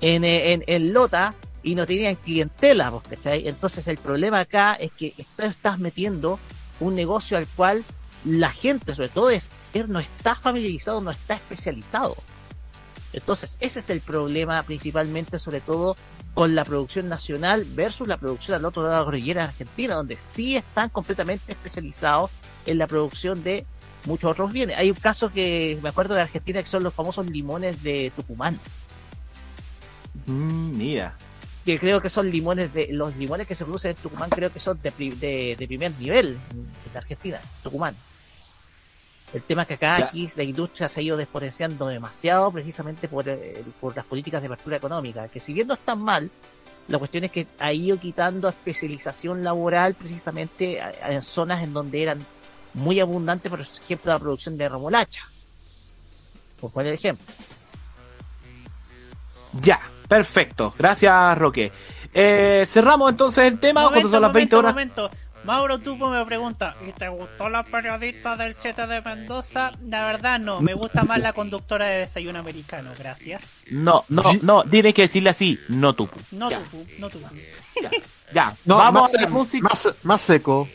en, eh, en, en Lota y no tenían clientela, pues, ¿cachai? Entonces el problema acá es que estás, metiendo un negocio al cual la gente, sobre todo no está familiarizado, no está especializado. Entonces ese es el problema principalmente, sobre todo con la producción nacional versus la producción al otro lado de la cordillera Argentina, donde sí están completamente especializados en la producción de muchos otros bienes. Hay un caso que me acuerdo de Argentina que son los famosos limones de Tucumán, Mm, mira. Que creo que son limones de los limones que se producen en Tucumán creo que son de, de, de primer nivel de Argentina, Tucumán. El tema es que acá Ya. aquí la industria se ha ido despotenciando demasiado precisamente por, eh, por las políticas de apertura económica, que si bien no están mal, La cuestión es que ha ido quitando especialización laboral precisamente en zonas en donde eran muy abundantes, por ejemplo, la producción de remolacha. Por poner ejemplo. Ya, perfecto. Gracias, Roque. Eh, cerramos entonces el tema cuando son las 20 horas. momento. Mauro Tupo me pregunta, ¿y te gustó la periodista del 7 de Mendoza? La verdad no, me gusta más la conductora de Desayuno Americano, gracias. No, no, no, tienes que decirle así, no tú. No ya, Tupu, no Tupu. ya. (laughs) No, vamos más, a la música. Más, más seco.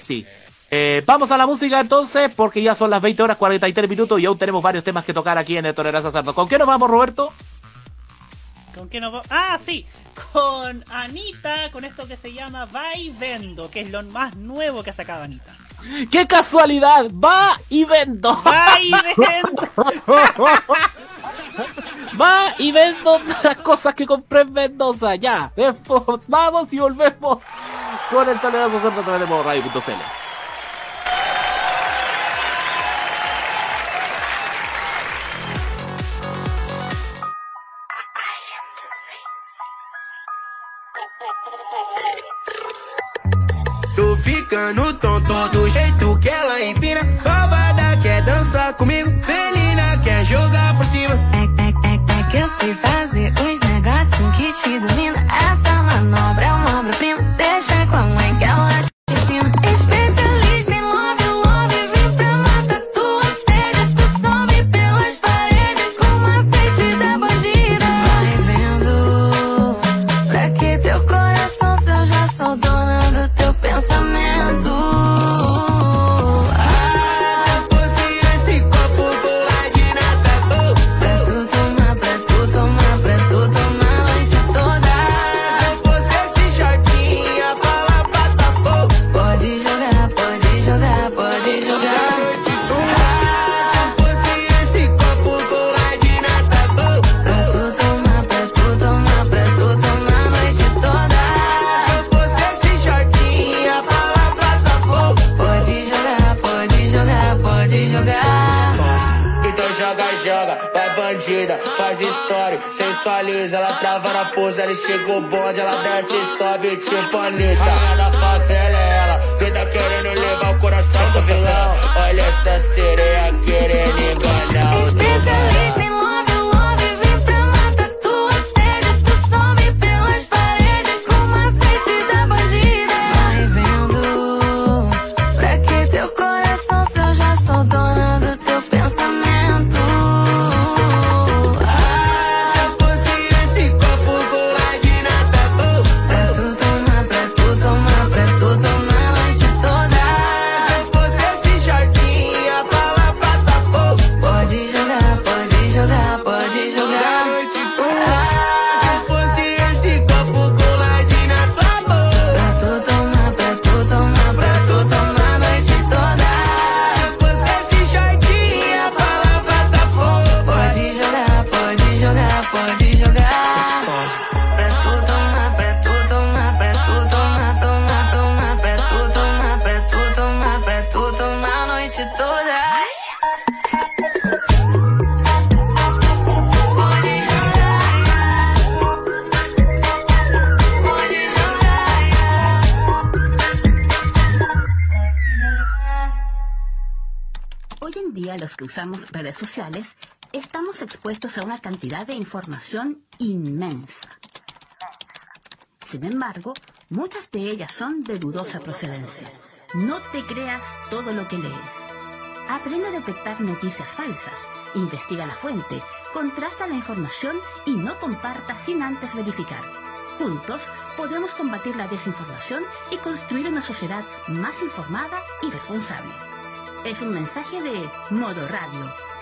Sí. Eh, vamos a la música entonces, porque ya son las 20 horas 43 minutos y aún tenemos varios temas que tocar aquí en el Tolerancia Cerdo. ¿Con qué nos vamos, Roberto? ¿Con qué nos va? Ah, sí, con Anita, con esto que se llama Va y Vendo, que es lo más nuevo que ha sacado Anita. ¡Qué casualidad! ¡Va y vendo! Va y Vendo. (laughs) Va y vendo las cosas que compré en Mendoza. Ya, después vamos y volvemos con el a través de modoradio.cl. Tô ficando tonto do jeito que ela empina. Babada quer dançar comigo. Felina quer jogar por cima. É, é, é, é que eu sei fazer os negocinhos que te domina. Essa manobra é uma obra-prima. Deixa com a mãe que ela ela trava na pose, ela chegou bonde, ela desce e sobe tipo Anitta. Rainha da favela é ela, tá querendo levar o coração do vilão, olha essa sereia querendo enganar o redes sociales estamos expuestos a una cantidad de información inmensa. Sin embargo, muchas de ellas son de dudosa procedencia. No te creas todo lo que lees. Aprende a detectar noticias falsas, investiga la fuente, contrasta la información y no comparta sin antes verificar. Juntos podemos combatir la desinformación y construir una sociedad más informada y responsable. Es un mensaje de Modo Radio,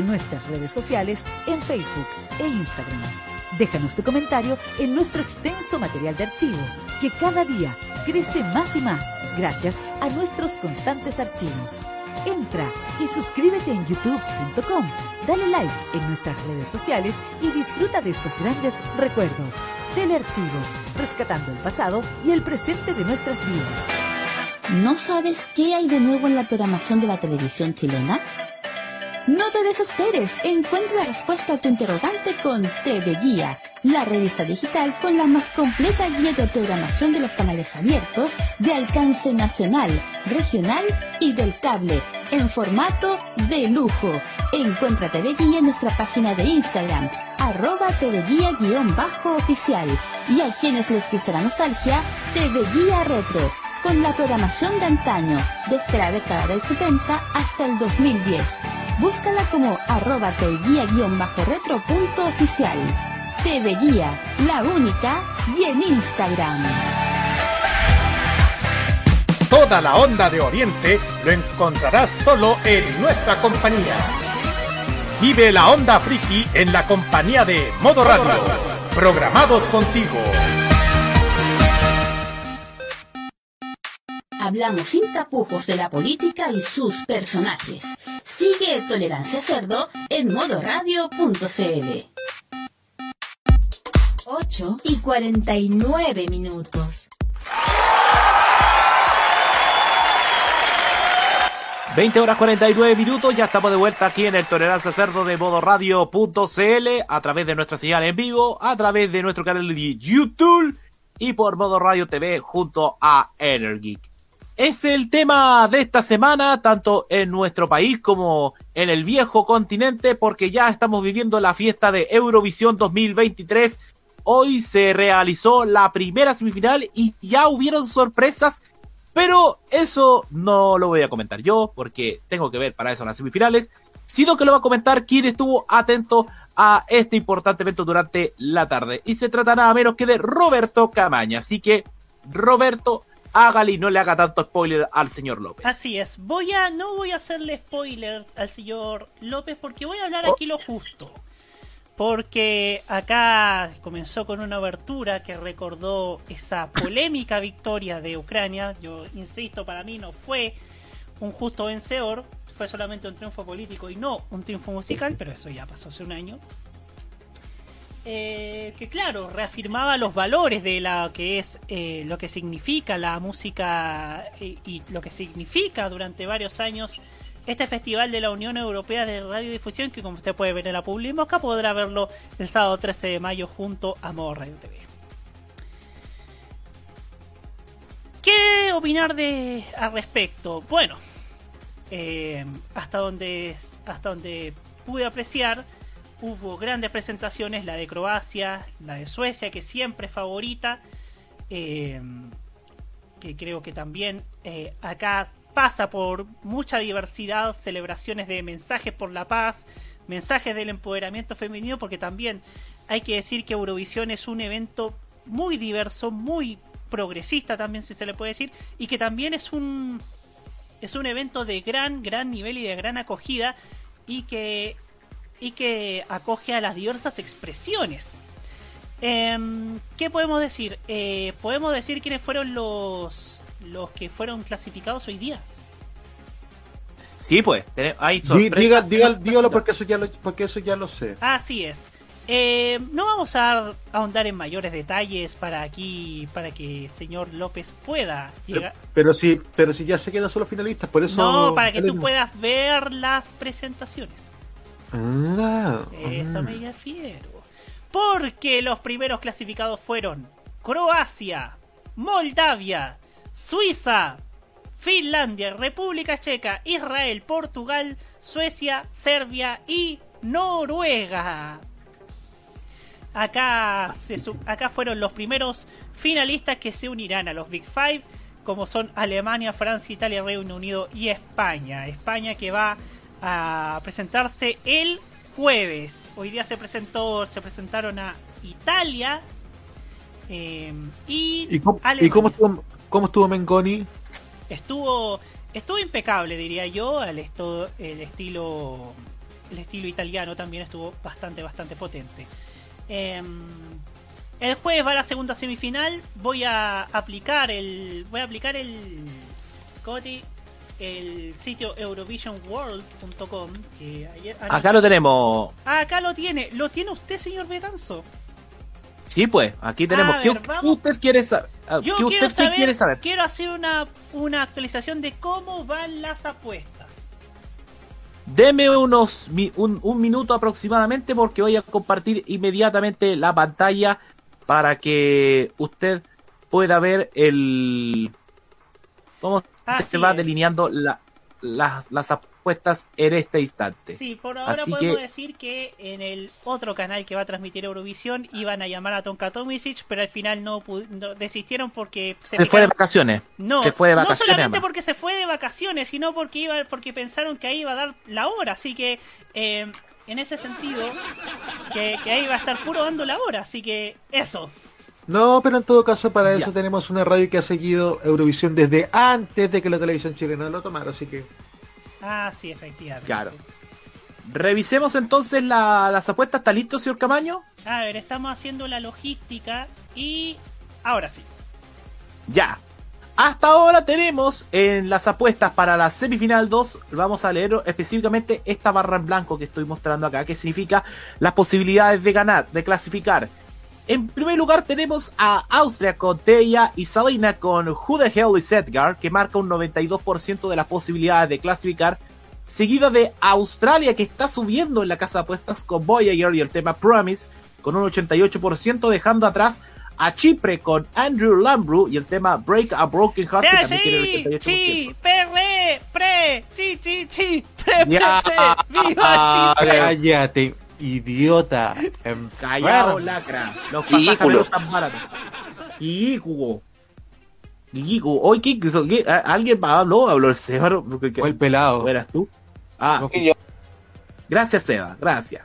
nuestras redes sociales en Facebook e Instagram. Déjanos tu comentario en nuestro extenso material de archivo, que cada día crece más y más gracias a nuestros constantes archivos. Entra y suscríbete en youtube.com, dale like en nuestras redes sociales y disfruta de estos grandes recuerdos. Telearchivos, rescatando el pasado y el presente de nuestras vidas. ¿No sabes qué hay de nuevo en la programación de la televisión chilena? No te desesperes, encuentra la respuesta a tu interrogante con TV Guía, la revista digital con la más completa guía de programación de los canales abiertos de alcance nacional, regional y del cable, en formato de lujo. Encuentra TV Guía en nuestra página de Instagram, arroba TV Guía-oficial. Y a quienes les gusta la nostalgia, TV Guía Retro, con la programación de antaño, desde la década del 70 hasta el 2010. Búscala como arroba tguía-retro.oficial. TV Guía, la única, y en Instagram. Toda la onda de Oriente lo encontrarás solo en nuestra compañía. Vive la onda friki en la compañía de Modo Radio. Programados contigo. Hablamos sin tapujos de la política y sus personajes. Sigue Tolerancia Cerdo en modoradio.cl. 8 y 49 minutos. 20 horas 49 minutos, ya estamos de vuelta aquí en el Tolerancia Cerdo de modoradio.cl a través de nuestra señal en vivo, a través de nuestro canal de YouTube y por Modo Radio TV junto a Energic. Es el tema de esta semana, tanto en nuestro país como en el viejo continente, porque ya estamos viviendo la fiesta de Eurovisión 2023. Hoy se realizó la primera semifinal y ya hubieron sorpresas, pero eso no lo voy a comentar yo, porque tengo que ver para eso las semifinales, sino que lo va a comentar quien estuvo atento a este importante evento durante la tarde. Y se trata nada menos que de Roberto Camaña. Así que, Roberto, hágale y no le haga tanto spoiler al señor López. Así es. Voy a, no voy a hacerle spoiler al señor López porque voy a hablar Oh. aquí lo justo. Porque acá comenzó con una abertura que recordó esa polémica victoria de Ucrania. Yo insisto, para mí no fue un justo vencedor, fue solamente un triunfo político y no un triunfo musical, pero eso ya pasó hace un año. Eh, que claro, reafirmaba los valores de la que es eh, lo que significa la música eh, y lo que significa durante varios años este festival de la Unión Europea de Radiodifusión que como usted puede ver en la Publimosca podrá verlo el sábado 13 de mayo junto a Modo Radio TV. ¿Qué opinar de al respecto? Bueno, eh, hasta donde hasta donde pude apreciar hubo grandes presentaciones, la de Croacia, la de Suecia, que siempre es favorita, eh, que creo que también eh, acá pasa por mucha diversidad, celebraciones de mensajes por la paz, mensajes del empoderamiento femenino, porque también hay que decir que Eurovisión es un evento muy diverso, muy progresista también si se le puede decir, y que también es un es un evento de gran, gran nivel y de gran acogida y que y que acoge a las diversas expresiones. Em, ¿Qué podemos decir? Eh, podemos decir quiénes fueron los los que fueron clasificados hoy día. Sí, pues, hay sorpresas. diga, diga- dígalo porque eso ya lo, porque eso ya lo sé. Así es. Eh, no vamos a ahondar en mayores detalles para aquí, para que el señor López pueda llegar. Pero si, pero si ya se quedan solo finalistas, por eso. No, para que tú puedas ver las presentaciones. Ah, Eso ah. me refiero. Porque los primeros clasificados fueron Croacia, Moldavia, Suiza, Finlandia, República Checa, Israel, Portugal, Suecia, Serbia y Noruega. acá, se, acá fueron los primeros finalistas que se unirán a los Big Five, como son Alemania, Francia, Italia, Reino Unido y España. España que va a presentarse el jueves. Hoy día se presentó, se presentaron a Italia eh, y, ¿Y cómo, Alemania. y cómo estuvo, cómo estuvo Mengoni? estuvo estuvo impecable diría yo el, esto, el estilo el estilo italiano también estuvo bastante bastante potente Em, el jueves va la segunda semifinal voy a aplicar el voy a aplicar el Coti el sitio eurovisionworld.com que ayer Acá lo tenemos. Ah, acá lo tiene lo tiene usted señor Betanzo Sí, pues, aquí tenemos. ¿Qué, ver, qué vamos. usted quiere saber? Yo ¿Qué usted saber, quiere saber? quiero hacer una, una actualización de cómo van las apuestas. Deme unos un, un minuto aproximadamente porque voy a compartir inmediatamente la pantalla para que usted pueda ver el cómo Así se va es. delineando la- las, las apuestas en este instante. Sí, por ahora Así podemos que decir que en el otro canal que va a transmitir Eurovisión iban a llamar a Tonka Tomisic, pero al final no, no- desistieron porque se, se fue de vacaciones. No, se fue de no vacaciones. solamente además. porque se fue de vacaciones, sino porque iba, porque pensaron que ahí iba a dar la hora, así que eh, en ese sentido que, que ahí va a estar puro dando la hora, así que eso. No, pero en todo caso para Ya. eso tenemos una radio que ha seguido Eurovisión desde antes de que la televisión chilena lo tomara, así que... Ah, sí, efectivamente. Claro. Revisemos entonces la- las apuestas. ¿Está listo, señor Camaño? A ver, estamos haciendo la logística y ahora sí. Ya. Hasta ahora tenemos en las apuestas para la semifinal 2, vamos a leer específicamente esta barra en blanco que estoy mostrando acá, que significa las posibilidades de ganar, de clasificar. En primer lugar tenemos a Austria con Teia y Salina con Who the Hell is Edgar, que marca un 92% de las posibilidades de clasificar. Seguida de Australia, que está subiendo en la casa de apuestas con Voyager y el tema Promise, con un 88%, dejando atrás a Chipre con Andrew Lambrew y el tema Break a Broken Heart, que ¡Sí, tiene sí! el 88%. ¡Sí! ¡Perre! ¡Pre! ¡Sí, sí, sí! ¡Pre, pre! ¡Viva Chipre! cállate, idiota. Callao, enfermo. lacra. Los pasajeros están baratos. Ridículo. Ridículo. Hoy, ¿qué, qué- a- ¿alguien habló? ¿Habló el Seba? Fue el pelado. ¿Eras tú? Ah, gracias, Seba. Gracias.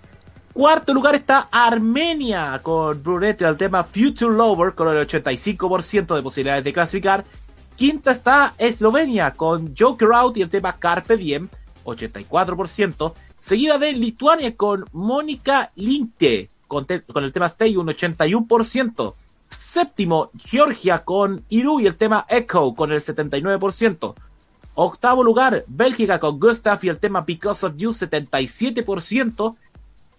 Cuarto lugar está Armenia con Brunette el tema Future Lover con el 85% de posibilidades de clasificar. Quinta está Eslovenia con Joker Out y el tema Carpe Diem, 84%. Seguida de Lituania con Mónica Linte con, el tema Stay, un 81%. Séptimo, Georgia con Iru y el tema Echo con el 79%. Octavo lugar, Bélgica con Gustav y el tema Because of You, 77%.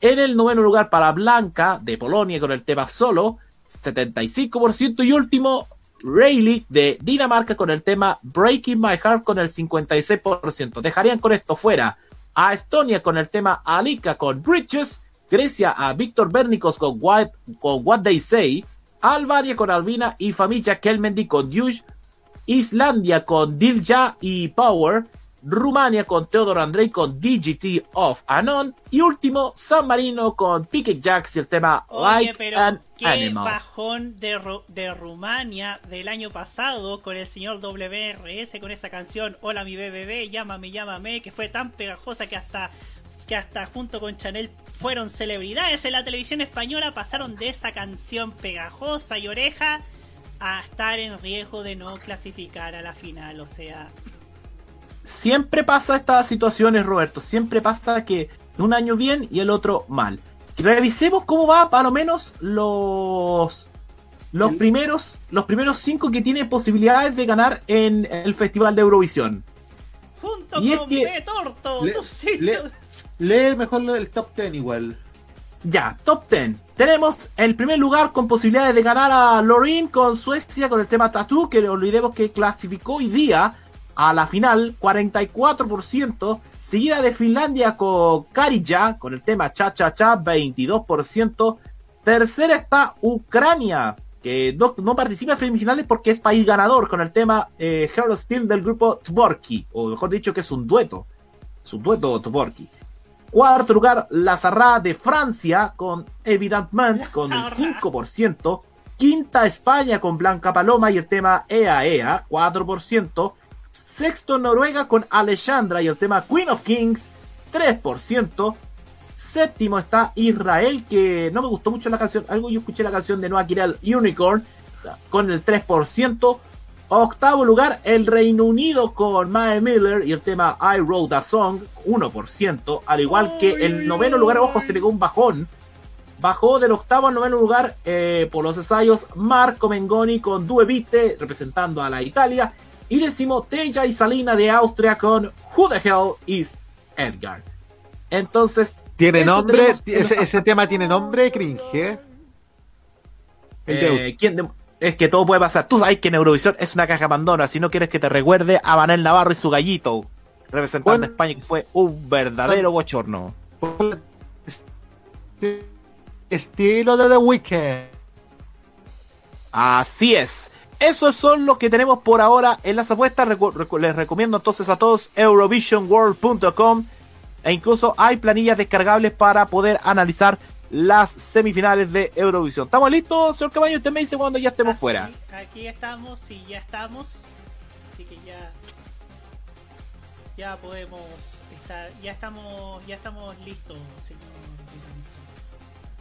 En el noveno lugar para Blanca de Polonia con el tema Solo, 75%. Y último, Rayleigh de Dinamarca con el tema Breaking My Heart con el 56%. Dejarían con esto fuera a Estonia con el tema Alika con Bridges, Grecia a Víctor Bernicos con What, They Say, Albania con Albina y Familla Kelmendi con Dush, Islandia con Dilja y Power, Rumania con Teodor Andrei con DGT of Anon y último San Marino con Pique Jacks y el tema Oye, Like pero an qué Animal. bajón de, Ru- de Rumania del año pasado con el señor WRS con esa canción Hola mi bebé, llámame, llámame, que fue tan pegajosa que hasta que hasta junto con Chanel fueron celebridades en la televisión española, pasaron de esa canción pegajosa y oreja a estar en riesgo de no clasificar a la final, o sea, Siempre pasa estas situaciones, Roberto. Siempre pasa que un año bien y el otro mal. Revisemos cómo va, para lo menos, los los primeros los primeros cinco que tienen posibilidades de ganar en el Festival de Eurovisión. junto Y es con que- Betorto, Le- (laughs) tu sitio- Lee mejor lo del top 10 igual. Ya, top 10. Tenemos el primer lugar con posibilidades de ganar a Lorin con Suecia con el tema Tattoo, que no olvidemos que clasificó hoy día a la final, 44%. Seguida de Finlandia con Karija con el tema Cha Cha Cha, 22%. Tercera está Ucrania, que no, no participa en semifinales porque es país ganador con el tema eh, Hero Steel del grupo Tvorky, o mejor dicho que es un dueto. Es un dueto Tvorky. Cuarto lugar, La Sarra de Francia con Evidentement con el Sarra. 5%. Quinta España con Blanca Paloma y el tema Ea Ea, 4%. Sexto Noruega con Alexandra y el tema Queen of Kings, 3%. Séptimo está Israel, que no me gustó mucho la canción. Algo yo escuché la canción de Noah Kirel Unicorn con el 3%. Octavo lugar, el Reino Unido con Mae Miller y el tema I Wrote a Song, 1%. Al igual que el noveno lugar, ojo, se pegó un bajón. Bajó del octavo al noveno lugar eh, por los ensayos Marco Mengoni con Due Vite, representando a la Italia. Y décimo, Teja y Salina de Austria con Who the Hell is Edgar. Entonces, ¿Tiene nombre? Ese, ese tema tiene nombre, cringe. ¿eh? De Eh, ¿quién de- es que todo puede pasar. Tú sabes que en Eurovisión es una caja Pandora. Si no quieres que te recuerde a Vanel Navarro y su gallito, representando a España, que fue un verdadero bochorno. Estilo de The Weeknd. Así es. Eso son lo que tenemos por ahora en las apuestas. Recu- recu- les recomiendo entonces a todos eurovisionworld.com e incluso hay planillas descargables para poder analizar las semifinales de Eurovisión. ¿Estamos listos, señor Caballo? Usted me dice cuando ya estemos fuera. Aquí estamos, sí, ya estamos. Así que ya. Ya podemos estar. Ya estamos. Ya estamos listos, señor.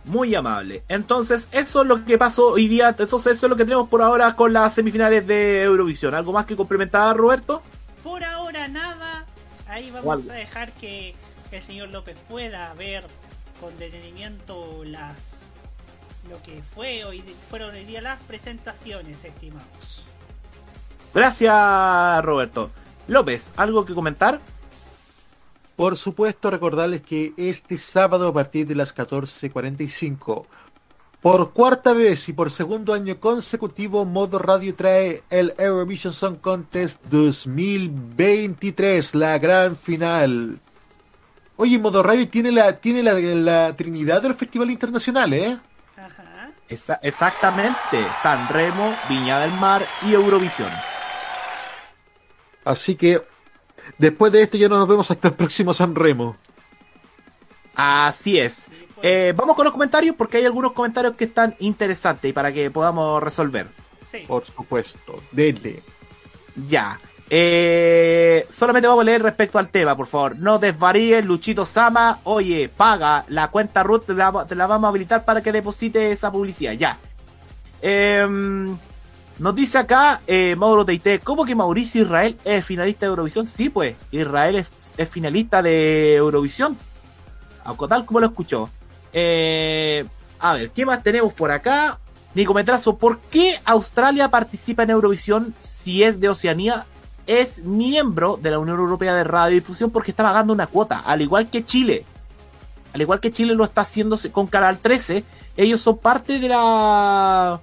Muy amable. Entonces, eso es lo que pasó hoy día. Entonces, eso es lo que tenemos por ahora con las semifinales de Eurovisión. ¿Algo más que complementar, Roberto? Por ahora nada. Ahí vamos ¿Cuál? a dejar que el señor López pueda ver con detenimiento las lo que fue hoy fueron hoy día las presentaciones, estimados. Gracias, Roberto. López, ¿algo que comentar? Por supuesto, recordarles que este sábado a partir de las 14.45, por cuarta vez y por segundo año consecutivo, Modo Radio trae el Eurovision Song Contest 2023, la gran final. Oye, Modo Radio tiene la, tiene la, la trinidad del Festival Internacional, ¿eh? Esa- exactamente. San Remo, Viña del Mar y Eurovisión. Así que después de esto ya no nos vemos hasta el próximo San Remo. Así es. Eh, vamos con los comentarios porque hay algunos comentarios que están interesantes y para que podamos resolver. Por supuesto, dele. Ya. Eh, solamente vamos a leer respecto al tema, por favor. No desvaríes, Luchito Sama. Oye, paga la cuenta Ruth, te la, te la vamos a habilitar para que deposite esa publicidad. Ya. Em, nos dice acá eh, Mauro Teite, ¿cómo que Mauricio Israel es finalista de Eurovisión? Sí, pues, Israel es, finalista de Eurovisión. Algo tal como lo escuchó. Eh, a ver, ¿qué más tenemos por acá? Nico Metrazo, ¿por qué Australia participa en Eurovisión si es de Oceanía? Es miembro de la Unión Europea de Radiodifusión porque está pagando una cuota, al igual que Chile. Al igual que Chile lo está haciendo con Canal 13, ellos son parte de la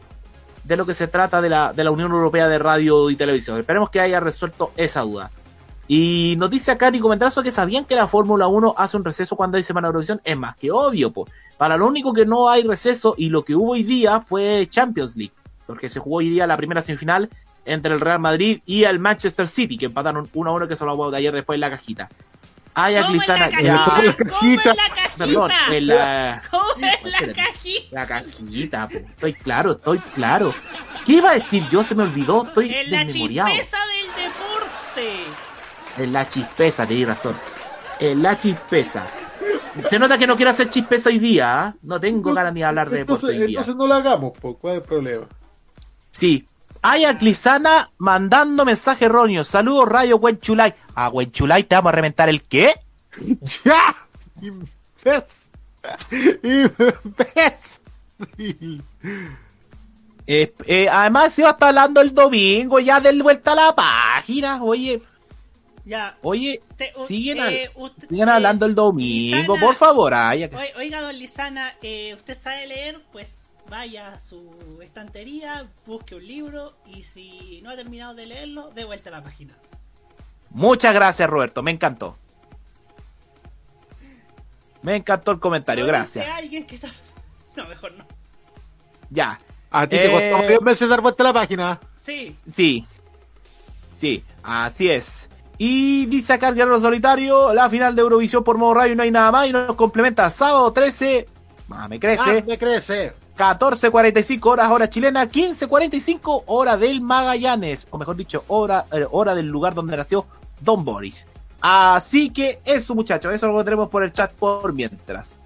de lo que se trata de la, de la Unión Europea de Radio y Televisión. Esperemos que haya resuelto esa duda. Y nos dice acá Nico Mentrazo que sabían que la Fórmula 1 hace un receso cuando hay semana de Eurovisión. Es más que obvio, po. Para lo único que no hay receso y lo que hubo hoy día fue Champions League. Porque se jugó hoy día la primera semifinal entre el Real Madrid y el Manchester City, que empataron 1 a 1 que se lo de ayer después en la cajita. Ay, ¿Cómo en Glisana, la ya. cajita? ¿Cómo en la cajita? Perdón, en la. ¿Cómo en la cajita? La cajita, po. estoy claro, estoy claro. ¿Qué iba a decir yo? Se me olvidó, estoy En la chispeza del deporte. En la chispeza, tenéis razón. En la chispeza. Se nota que no quiero hacer chispeza hoy día, ¿ah? No tengo ganas ni de hablar de deporte Entonces, hoy día. entonces no lo hagamos, po. ¿cuál es el problema? Sí. Hay a Glisana mandando mensaje erróneo. Saludos, Radio Huenchulay. A Huenchulay te vamos a reventar el qué? (laughs) ¡Ya! Imbécil. Eh, eh, además, se va a estar hablando el domingo ya del vuelta a la página. Oye, Ya. oye, Te- u- siguen, eh, al- usted- siguen hablando el domingo, por favor. Oiga, don Lizana, eh, usted sabe leer, pues vaya a su estantería, busque un libro y si no ha terminado de leerlo, dé vuelta a la página. Muchas gracias, Roberto. Me encantó. Me encantó el comentario, gracias. alguien que está... (laughs) No, mejor no. Ya. A ti te Eh, costó varios meses dar vuelta a la página. Sí. Sí. Sí, así es. Y dice acá el Guerrero Solitario, la final de Eurovisión por modo radio no hay nada más y nos complementa sábado 13, ah, me crece, Ah, me crece. 14.45 horas hora chilena, 15.45 hora del Magallanes, o mejor dicho, hora, eh, hora del lugar donde nació Don Boris. Así que eso muchachos, eso lo tenemos por el chat por mientras.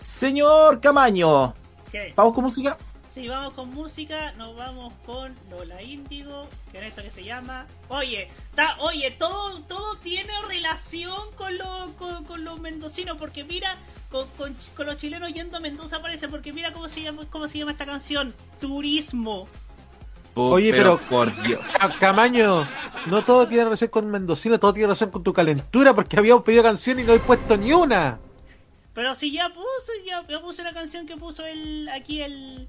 Señor Camaño, ¿Qué? ¿vamos con música? Si vamos con música, nos vamos con Lola Índigo, que es esto que se llama. Oye, ta- oye, todo, todo tiene relación con, lo, con, con los mendocinos, porque mira, con, con ch- con los chilenos yendo a Mendoza parece, porque mira cómo se llama, cómo se llama esta canción, Turismo. Oye, pero, por Dios. Ca- Camaño, no todo tiene relación con Mendocino, todo tiene relación con tu calentura, porque habíamos pedido canción y no he puesto ni una. Pero si ya puse, ya, ya puse la canción que puso el aquí el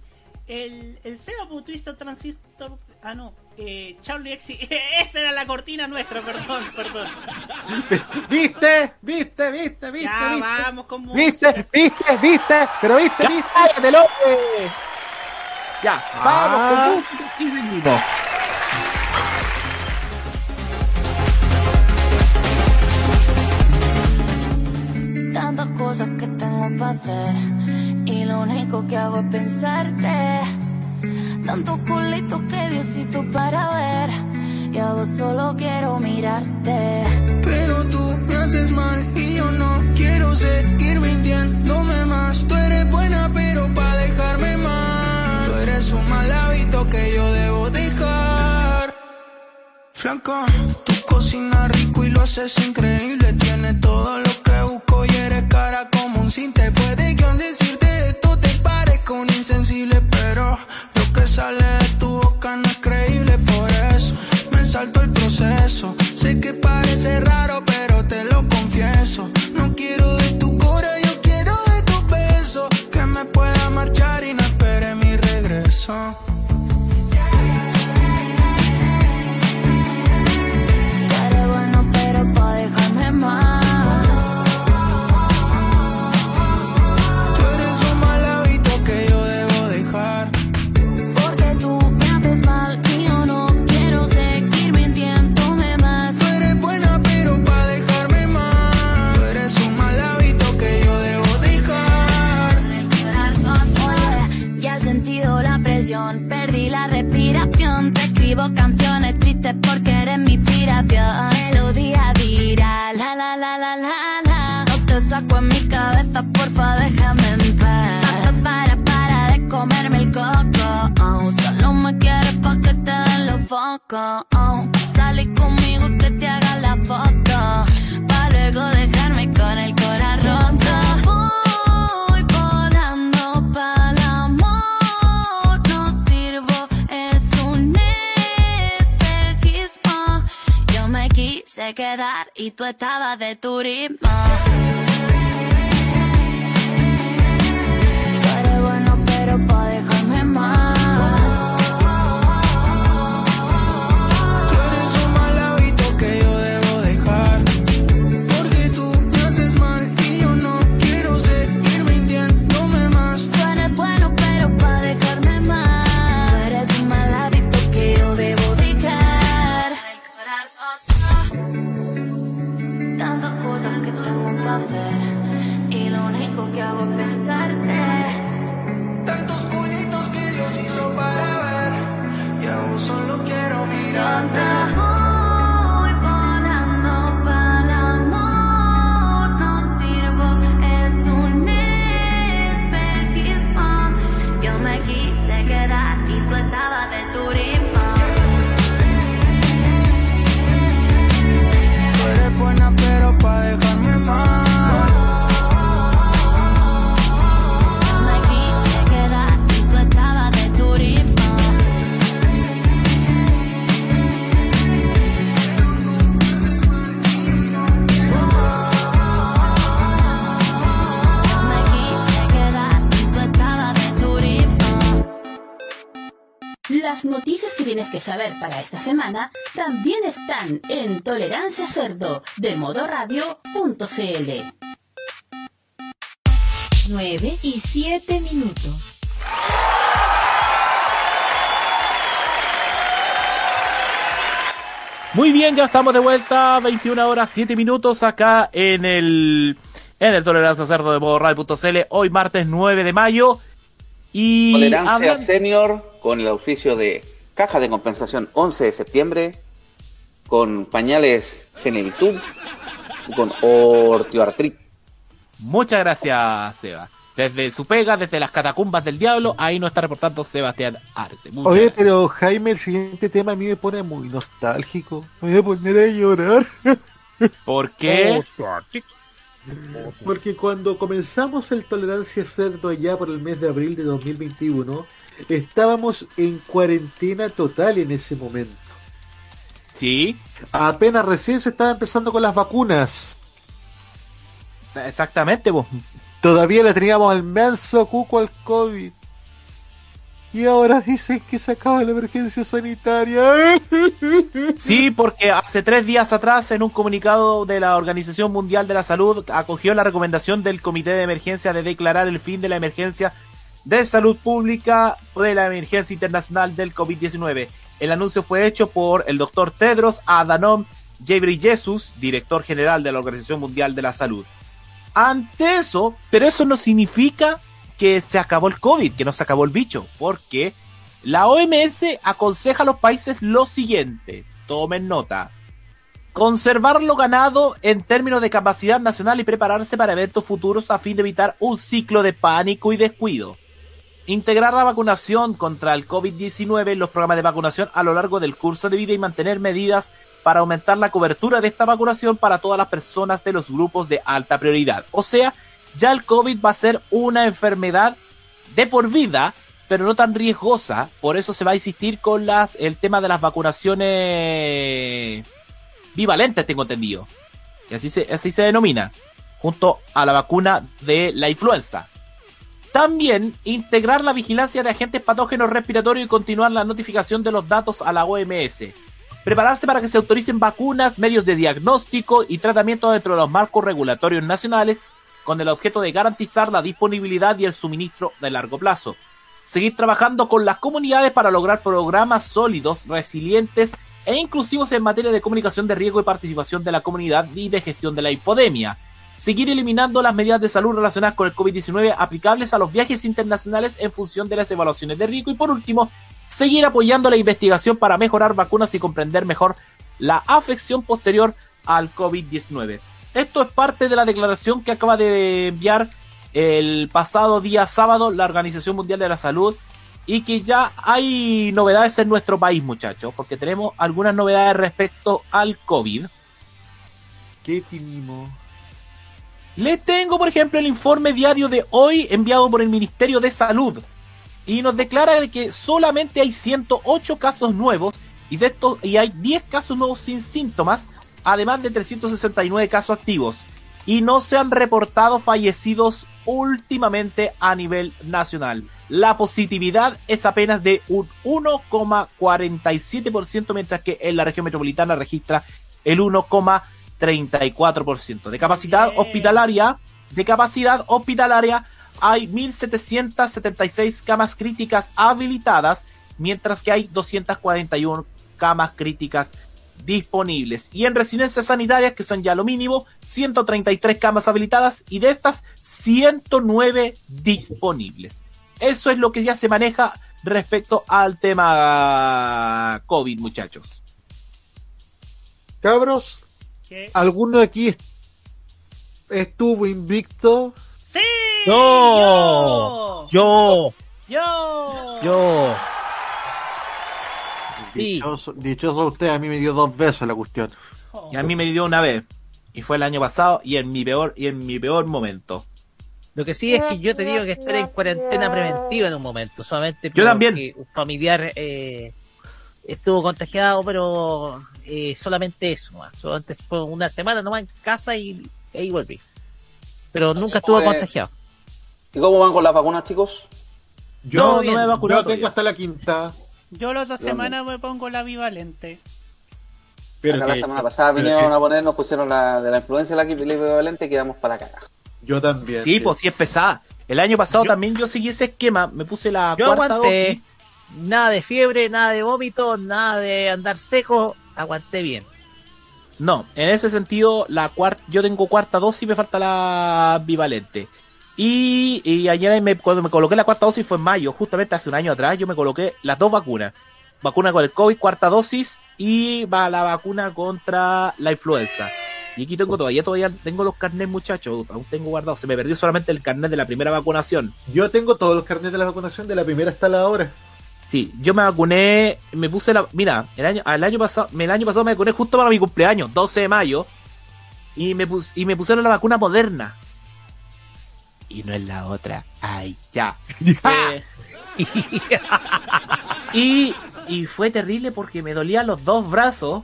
el, el Seba, pues, Twisted Transistor. Ah, no, eh, Charlie X. (laughs) Esa era la cortina nuestra, perdón, (laughs) perdón. ¿Viste? ¿Viste? ¿Viste? ¿Viste? Ya ¿Viste? vamos con música. ¿Viste? ¿Viste? ¿Viste? ¿Pero viste? Ya, ¿Viste? cállate, López. Ya, vamos Ah. con música y seguimos. Tantas cosas que tengo para hacer lo único que hago es pensarte. Tantos culitos que Diosito para ver y a vos solo quiero mirarte. Pero tú me haces mal y yo no quiero seguir mintiéndome más. Tú eres buena, pero pa' dejarme mal. Tú eres un mal hábito que yo debo dejar. Flaca, tú cocinas rico y lo haces increíble. Tienes todo lo que busco y eres cara como un cinte. Puede que te insensible, pero lo que sale oh. Salí conmigo que te haga la foto. Pa' luego dejarme con el corazón roto. Voy volando pa'l amor, no sirvo, es un espejismo. Yo me quise quedar y tú estabas de turismo. Las noticias que tienes que saber para esta semana también están en Tolerancia Cerdo de modoradio.cl. 9 y 7 minutos. Muy bien, ya estamos de vuelta, 21 horas 7 minutos acá en el en el Tolerancia Cerdo de modo radio.cl, hoy martes 9 de mayo. Y Tolerancia hablan- Senior con el auspicio de Caja de Compensación 11 de septiembre, con pañales Cenevitub y con Ortioartrit. Muchas gracias, Seba. Desde su pega, desde las catacumbas del diablo, ahí nos está reportando Sebastián Arce. Muchas Oye, gracias. pero Jaime, el siguiente tema a mí me pone muy nostálgico. Me voy a poner a llorar. (laughs) ¿Por qué? Porque cuando comenzamos el Tolerancia Cerdo allá por el mes de abril de 2021, estábamos en cuarentena total en ese momento. Sí, Apenas recién se estaba empezando con las vacunas. exactamente, vos. Todavía le teníamos al manso cuco al COVID. Y ahora dicen que se acaba la emergencia sanitaria. (laughs) Sí, porque hace tres días atrás, en un comunicado de la Organización Mundial de la Salud, acogió la recomendación del Comité de Emergencia de declarar el fin de la emergencia de salud pública de la emergencia internacional del COVID-19. El anuncio fue hecho por el doctor Tedros Adhanom Ghebreyesus, director general de la Organización Mundial de la Salud. Ante eso, pero eso no significa que se acabó el COVID, que no se acabó el bicho, porque la OMS aconseja a los países lo siguiente, tomen nota, conservar lo ganado en términos de capacidad nacional y prepararse para eventos futuros a fin de evitar un ciclo de pánico y descuido. Integrar la vacunación contra el COVID-19 en los programas de vacunación a lo largo del curso de vida y mantener medidas para aumentar la cobertura de esta vacunación para todas las personas de los grupos de alta prioridad. O sea, ya el COVID va a ser una enfermedad de por vida, pero no tan riesgosa. Por eso se va a insistir con las el tema de las vacunaciones bivalentes, tengo entendido. Así se, así se denomina, junto a la vacuna de la influenza. También integrar la vigilancia de agentes patógenos respiratorios y continuar la notificación de los datos a la OMS. Prepararse para que se autoricen vacunas, medios de diagnóstico y tratamiento dentro de los marcos regulatorios nacionales con el objeto de garantizar la disponibilidad y el suministro de largo plazo. Seguir trabajando con las comunidades para lograr programas sólidos, resilientes e inclusivos en materia de comunicación de riesgo y participación de la comunidad y de gestión de la infodemia. Seguir eliminando las medidas de salud relacionadas con el COVID-19 aplicables a los viajes internacionales en función de las evaluaciones de riesgo. Y por último, seguir apoyando la investigación para mejorar vacunas y comprender mejor la afección posterior al COVID-19. Esto es parte de la declaración que acaba de enviar el pasado día sábado la Organización Mundial de la Salud y que ya hay novedades en nuestro país, muchachos, porque tenemos algunas novedades respecto al COVID. ¿Qué tenemos? Les tengo, por ejemplo, el informe diario de hoy enviado por el Ministerio de Salud y nos declara de que solamente hay 108 casos nuevos y de estos y hay 10 casos nuevos sin síntomas, además de 369 casos activos y no se han reportado fallecidos últimamente a nivel nacional. La positividad es apenas de un 1,47%, mientras que en la región metropolitana registra el 1,34%. De capacidad hospitalaria, de capacidad hospitalaria hay 1.776 camas críticas habilitadas, mientras que hay 241 camas críticas disponibles. Y en residencias sanitarias, que son ya lo mínimo, 133 camas habilitadas y de estas 109 disponibles. Eso es lo que ya se maneja respecto al tema COVID, muchachos. Cabros, ¿Qué? ¿alguno de aquí est- estuvo invicto? ¡Sí! Yo, yo, ¡Yo! yo. Sí. Dichoso, dichoso usted, a mí me dio dos veces la cuestión. Y a mí me dio una vez. Y fue el año pasado y en mi peor, y en mi peor momento. Lo que sí es que yo he tenido que estar en cuarentena preventiva en un momento, solamente Yo también. un familiar eh, estuvo contagiado, pero eh, solamente eso, nomás. solamente fue una semana nomás en casa y ahí volví. Pero nunca estuvo Eh, contagiado. ¿Y cómo van con las vacunas, chicos? Yo No, no me he vacunado Yo tengo hasta la quinta. Yo la otra semana me pongo la bivalente. Acá la semana pasada pero vinieron que- a poner, nos pusieron la de la influencia la equivalente y quedamos para la caga. Yo también. Sí, pues sí es pesada. El año pasado también yo seguí ese esquema, me puse la Yo cuarta aguanté. dosis. Nada de fiebre, nada de vómito, nada de andar seco. Aguanté bien. No, en ese sentido, la cuarta, yo tengo cuarta dosis y me falta la bivalente. Y, y ayer me- cuando me coloqué la cuarta dosis fue en mayo, justamente hace un año atrás, yo me coloqué las dos vacunas. Vacuna con el COVID, cuarta dosis, y va la vacuna contra la influenza. Y aquí tengo todavía, todavía tengo los carnets, muchachos, aún tengo guardados. Se me perdió solamente el carnet de la primera vacunación. Yo tengo todos los carnets de la vacunación de la primera hasta la hora. Sí, yo me vacuné, me puse la, mira, el año, el año pasado, el año pasado me vacuné justo para mi cumpleaños, 12 de mayo, y me pus, y me pusieron la vacuna moderna. Y no es la otra. Ay, ya. (laughs) Eh, (laughs) y, y fue terrible porque me dolían los dos brazos.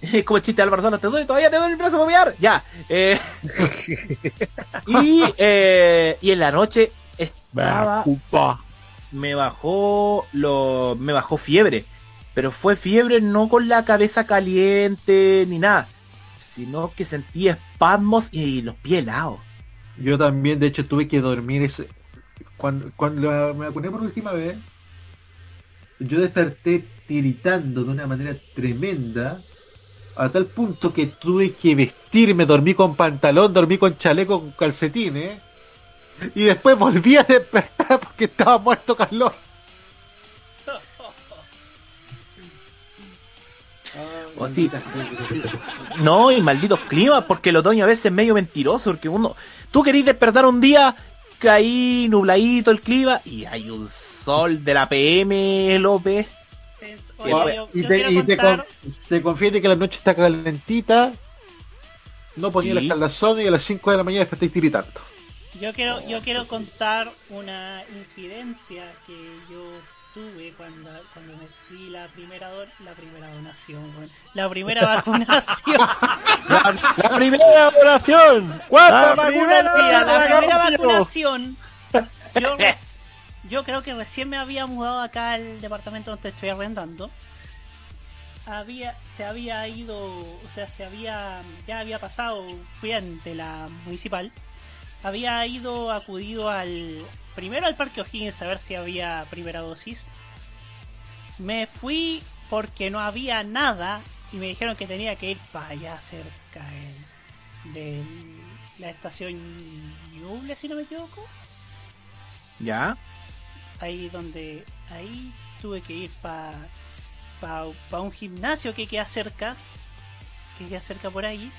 Es (laughs) como el chiste de Álvaro Sola, te duele, todavía te duele el brazo para mirar. Ya. eh. y, eh, y en la noche estaba me bajó lo me bajó fiebre pero fue fiebre no con la cabeza caliente ni nada sino que sentí espasmos y los pies helados Yo también, de hecho, tuve que dormir ese. Cuando, cuando me vacuné por última vez, yo desperté tiritando de una manera tremenda, a tal punto que tuve que vestirme, dormí con pantalón, dormí con chaleco, con calcetines, y después volví a despertar porque estaba muerto calor. o sí no y malditos climas porque el otoño a veces es medio mentiroso porque uno tú querís despertar un día ahí nubladito el clima y hay un sol de la PM López Oye, yo, y yo te, y te, contar, con- te confiete que la noche está calentita, no ponía Sí. la escaldazón y a las 5 de la mañana desperté tiritando. Yo quiero, yo quiero contar una incidencia que yo tuve cuando, cuando me fui la primera do- la primera donación, (laughs) la primera vacunación. la primera vacunación La primera, mira, la primera vacunación. Yo, (laughs) re- yo creo que recién me había mudado acá al departamento donde estoy arrendando. Había, se había ido, o sea, se había, ya había pasado, fui ante la municipal. Había ido, acudido al, primero al Parque O'Higgins a ver si había primera dosis. Me fui porque no había nada y me dijeron que tenía que ir para allá cerca el- de la estación Ñuble, si no me equivoco. ya Ahí donde, ahí tuve que ir para pa, un gimnasio que queda cerca, que queda cerca por ahí.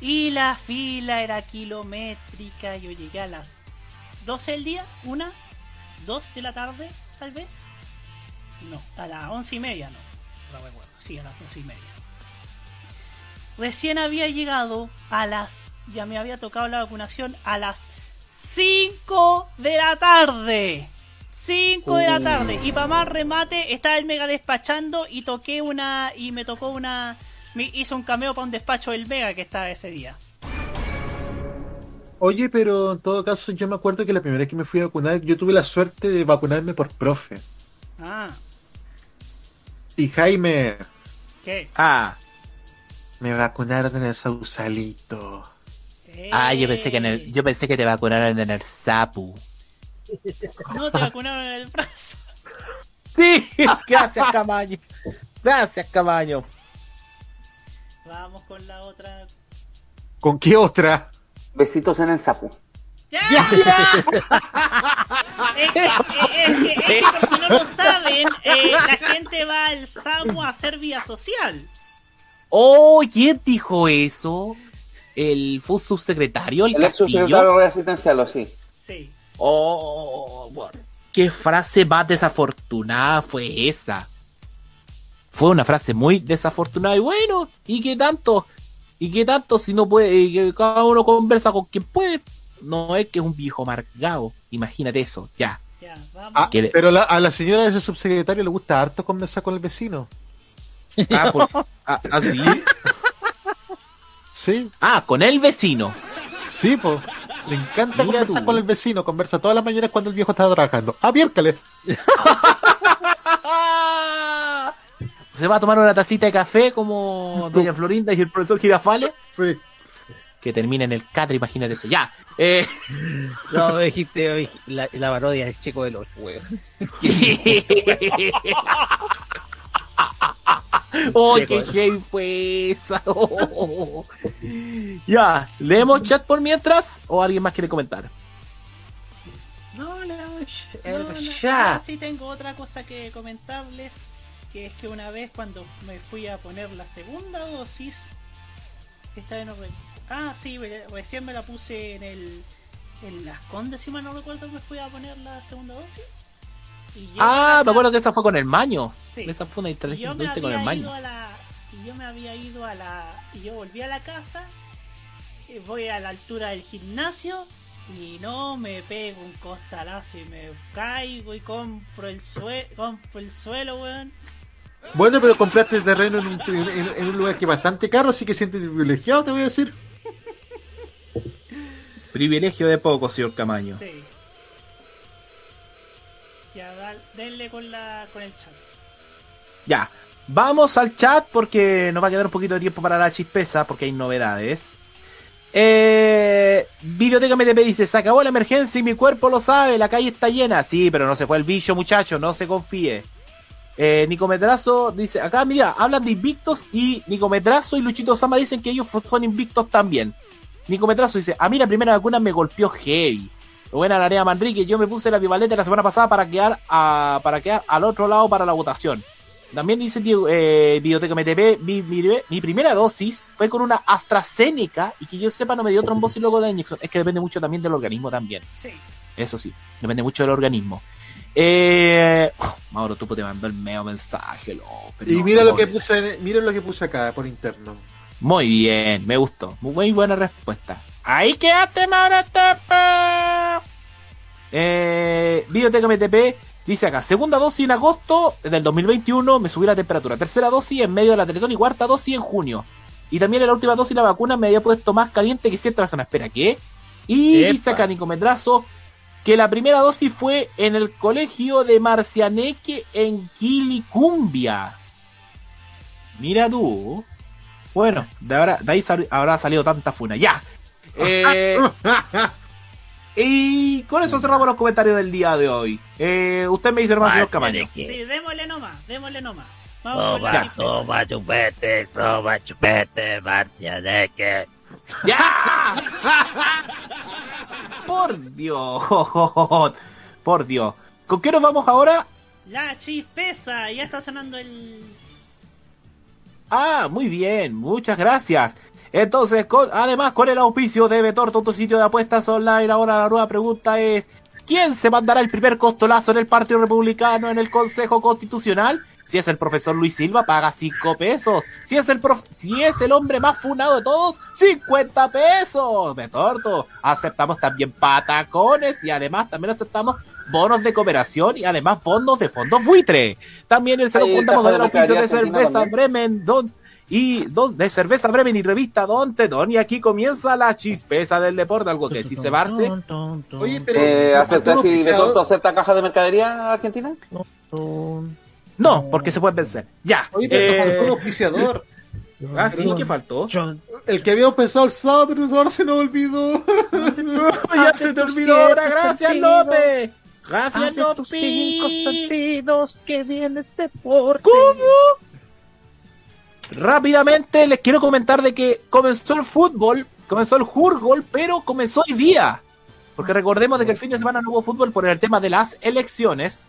Y la fila era kilométrica. Yo llegué a las 12 del día, una, 2 de la tarde, tal vez. No, a las once y media no. No recuerdo. Sí, a las once y media. Recién había llegado a las. Ya me había tocado la vacunación a las 5 de la tarde. 5 de la tarde. Y para más remate, estaba el mega despachando y toqué una. Y me tocó una. Hizo un cameo para un despacho del mega que estaba ese día. Oye, pero en todo caso yo me acuerdo que la primera vez que me fui a vacunar, yo tuve la suerte de vacunarme por profe. Ah, Y Jaime, ¿qué? ah me vacunaron en el Sausalito. ah yo pensé que en el, yo pensé que te vacunaron en el Sapu No te vacunaron en el brazo. (laughs) sí (laughs) gracias Camaño gracias Camaño Vamos con la otra. ¿Con qué otra? Besitos en el sapo. ¡Ya! es, que, es que- es que por si no lo saben, eh, la gente va al SAMU a hacer vía social. oh quién dijo eso el fue subsecretario el, El ex subsecretario asistencial, sí. Sí. Oh, bueno. qué frase más desafortunada fue esa. Fue una frase muy desafortunada y bueno, ¿y qué tanto? ¿Y qué tanto si no puede? y que cada uno conversa con quien puede. No es que es un viejo amargado. Imagínate eso, ya. Ya, vamos. Ah, le- pero la- a la señora de ese subsecretario le gusta harto conversar con el vecino. Ah, por- ah, ¿ah, sí? Sí, Ah, con el vecino. sí, pues. Le encanta Mira conversar tú. con el vecino, conversa todas las mañanas cuando el viejo está trabajando. ¡Ah, miércoles! (laughs) Se va a tomar una tacita de café como Doña (laughs) Florinda y el profesor Girafales. Sí. Que termina en el catre, imagínate eso. Ya. Eh, (laughs) No, me dijiste oye, la, la parodia es chico de los huevos. (laughs) ¡Oh, qué heavy fue esa! ya, ¿leemos chat por mientras o alguien más quiere comentar? No, no, No, no, chat. ah, sí tengo otra cosa que comentarles, que es que una vez cuando me fui a poner la segunda dosis, esta vez no Ah, sí, recién me la puse en el... En las Condes, si mal no recuerdo, me fui a poner la segunda dosis. Y Ah, me acuerdo que esa fue con el maño. Sí. Esa fue una yo me con el maño. ido a la... Y yo me había ido a la... Y yo volví a la casa, voy a la altura del gimnasio, y no me pego un costalazo y me caigo y compro el, sue compro el suelo, weón. Bueno, pero compraste terreno en un, en- en un lugar que es bastante caro, así que sientes privilegiado, te voy a decir. Privilegio de poco, señor Camaño. Sí. Ya, denle con, la, con el chat. Ya, vamos al chat porque nos va a quedar un poquito de tiempo para la chispeza porque hay novedades. Eh, Videoteca MTP dice, se acabó la emergencia y mi cuerpo lo sabe, la calle está llena. Sí, pero no se fue el bicho, muchacho, no se confíe. Eh, Nicometrazo dice, acá mira, hablan de invictos y Nicometrazo y Luchito Sama dicen que ellos son invictos también. Nicometrazo dice, a mí la primera vacuna me golpeó heavy. Buena la área Manrique, yo me puse la bivalente la semana pasada para quedar a, para quedar al otro lado para la votación. También dice eh, Videoteca MTP, mi, mi, mi primera dosis fue con una AstraZeneca y que yo sepa no me dio trombosis luego de la inyección. Es que depende mucho también del organismo también. Sí. Eso sí, depende mucho del organismo. Eh, Mauro, tú te mandó el medio mensaje, loco. pero Y no, mira no, lo que puse, mira lo que puse acá por interno. Muy bien, me gustó. Muy buena respuesta. Ahí quedaste, Mauro Tepe. Eh, Videoteca MTP dice acá, segunda dosis en agosto del 2021 me subí la temperatura. Tercera dosis en medio de la teletón y cuarta dosis en junio. Y también en la última dosis la vacuna me había puesto más caliente que cierta zona. Espera, ¿qué? Y Epa. dice acá Nicometrazo que la primera dosis fue en el colegio de Marcianeque en Quilicumbia. Mira tú. Bueno, de, ahora, de ahí sal- habrá salido tanta funa. Ya. (laughs) Eh, y con eso cerramos los comentarios del día de hoy. Eh, usted me dice, hermano, señor Camaño. Sí, démosle nomás, démosle nomás. Vamos Toma, toma, chupete, toma, chupete, Marcianeque. ¡Ya! (laughs) Por Dios. Por Dios. ¿Con qué nos vamos ahora? La chispeza, ya está sonando el... Ah, muy bien, muchas gracias. Entonces, con- además, con el auspicio de Betorto, tu sitio de apuestas online, ahora la nueva pregunta es: ¿quién se mandará el primer costolazo en el Partido Republicano en el Consejo Constitucional? Si es el profesor Luis Silva, paga 5 pesos. Si es el prof- si es el hombre más funado de todos, 50 pesos. Betorto, aceptamos también patacones y además también aceptamos bonos de cooperación y además fondos de fondos buitre. También se lo Hay contamos con el de auspicio cerveza. Bremen, don, y don, de cerveza Bremen y revista Don Tedón. Y aquí comienza la chispeza del deporte, algo que decirse Barce. Oye, pero Eh, ¿Acepta ¿algún si acepta caja de mercadería argentina? No, porque se puede vencer. Ya. Oye, pero eh, faltó un auspiciador. ah, sí, ¿qué faltó? El que había empezado el sábado, pero ahora se nos olvidó. (laughs) ya se te olvidó ahora, gracias López. Gracias tus cinco López. sentidos que viene este deporte. ¿Cómo? Rápidamente les quiero comentar de que comenzó el fútbol, comenzó el fútbol, pero comenzó hoy día. Porque recordemos de que el fin de semana no hubo fútbol por el tema de las elecciones.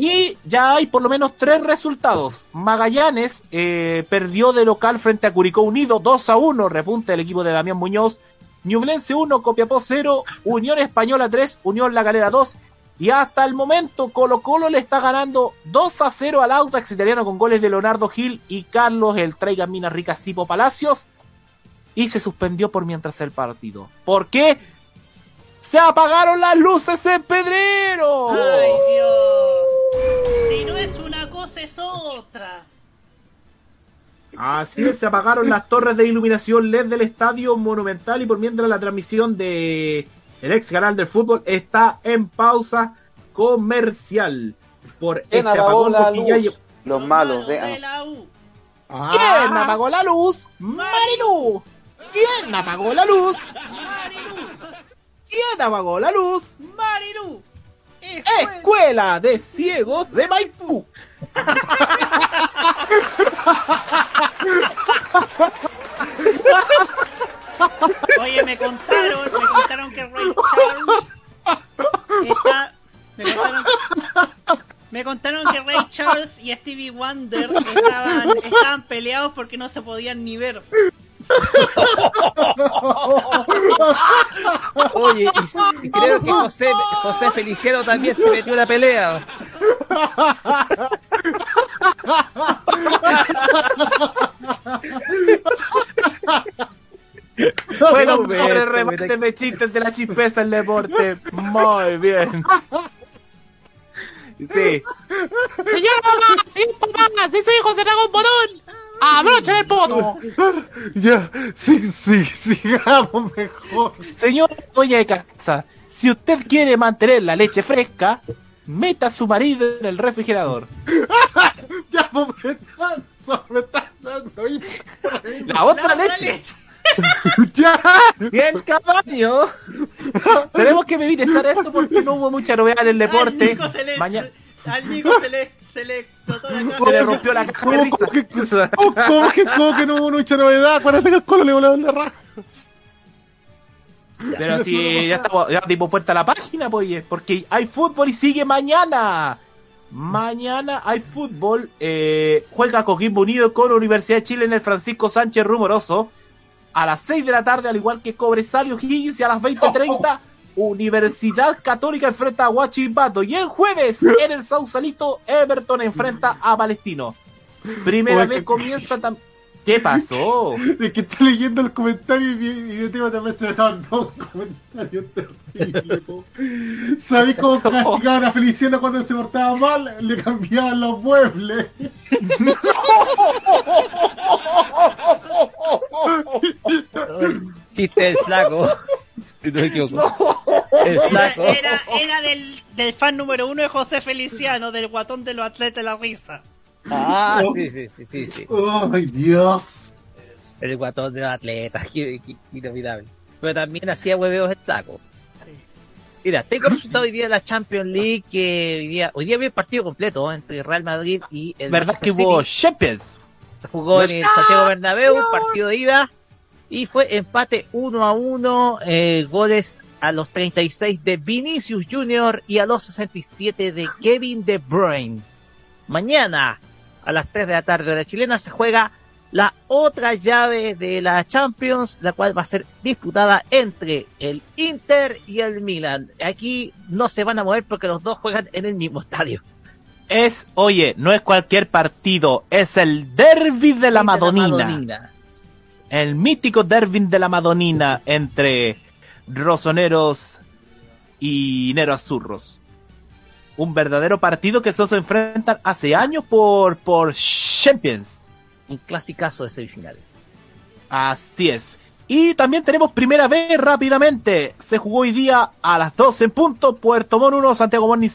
Y ya hay por lo menos tres resultados. Magallanes eh, perdió de local frente a Curicó Unido 2 a 1, repunte el equipo de Damián Muñoz. Ñublense 1, Copiapó 0, Unión Española 3, Unión La Galera 2. Y hasta el momento Colo Colo le está ganando 2 a 0 al Audax italiano con goles de Leonardo Gil y Carlos el Traiga Minas Ricas Cipo Palacios. Y se suspendió por mientras el partido. ¿Por qué? ¡Se apagaron las luces en Pedrero! ¡Ay, Dios! Si no es una cosa, es otra. Así es, se apagaron las torres de iluminación LED del estadio monumental y por mientras la transmisión de el ex canal del fútbol está en pausa comercial por este ¿Quién apagó apagón la ya luz? llegó- Los malos de... De ah, la U. ¿Quién apagó la luz? Marilu. ¿Quién apagó la luz? Marilu. ¿Quién apagó la luz? Marilu. Escuela, de Ciegos de Maipú. Oye, me contaron, me contaron que Ray Charles está, me, contaron, me contaron, que Ray Charles y Stevie Wonder estaban, estaban peleados porque no se podían ni ver. (laughs) Oye, y, creo que José, José Feliciano también se metió en la pelea. Bueno, pobre remate me chistes de la chispeza el deporte. Muy bien. Sí. Señora mamá, sí, papá, sí, se tragó un botón. Abrochen el poto. Ya, sí, sí, sigamos mejor. Señor dueña de casa, si usted quiere mantener la leche fresca, meta a su marido en el refrigerador. (laughs) Ya, pues, me están, me están dando ahí. La otra leche. (laughs) Ya. El caballo. Tenemos que evidenciar esto porque no hubo mucha novedad en el deporte. Al Nico se le, al Nico se le, se le explotó la cara. se le rompió la caja de ¿Cómo, risa. cómo que, cómo, cómo que, cómo que no hubo mucha novedad? Acuérdate que el colo le voló la raja. Pero si ya estamos, ya dimos puerta a la página, pues, oye, porque hay fútbol y sigue mañana. Mañana hay fútbol. eh, juega Coquimbo Unido con Universidad de Chile en el Francisco Sánchez Rumoroso. A las 6 de la tarde, al igual que Cobresal y O'Higgins, y a las 20.30, Universidad Católica enfrenta a Huachipato. Y el jueves, en el Sausalito, Everton enfrenta a Palestino. Primera Oye, vez que- comienza también. ¿Qué pasó? (laughs) Es que estoy leyendo los comentarios y mi, y mi tema también se me estaban dos (laughs) comentarios terribles. ¿Sabéis cómo (laughs) castigaban a Feliciano cuando se portaba mal? Le cambiaban los muebles. Chiste del flaco. (laughs) Si no me equivoco. El Era, flaco. era, era del, del fan número uno de José Feliciano, del guatón de los atletas de la risa. Ah, sí, sí, sí, sí, sí. ¡Ay, Dios! El guatón de los atletas, inolvidable. Pero también hacía hueveos el flaco. Mira, tengo resultado hoy día de la Champions League, que hoy día, hoy día vi el partido completo ¿eh? entre Real Madrid y el ¿Verdad que hubo. Champions? Jugó en el Santiago Bernabéu, partido de ida, y fue empate 1 a 1, eh, goles a los 36 de Vinicius Junior y a los 67 de Kevin De Bruyne. Mañana, a las 3 de la tarde de la chilena, se juega la otra llave de la Champions, la cual va a ser disputada entre el Inter y el Milan. Aquí no se van a mover porque los dos juegan en el mismo estadio. Es, oye, no es cualquier partido, es el derby de la Madonina. Madonina. El mítico derby de la Madonina entre rosoneros y Nero Azurros. Un verdadero partido que se enfrentan hace años por, por Champions. Un clasicazo de semifinales. Así es. Y también tenemos primera vez rápidamente. Se jugó hoy día a las 12 en punto. Puerto Montt 1, Santiago Morning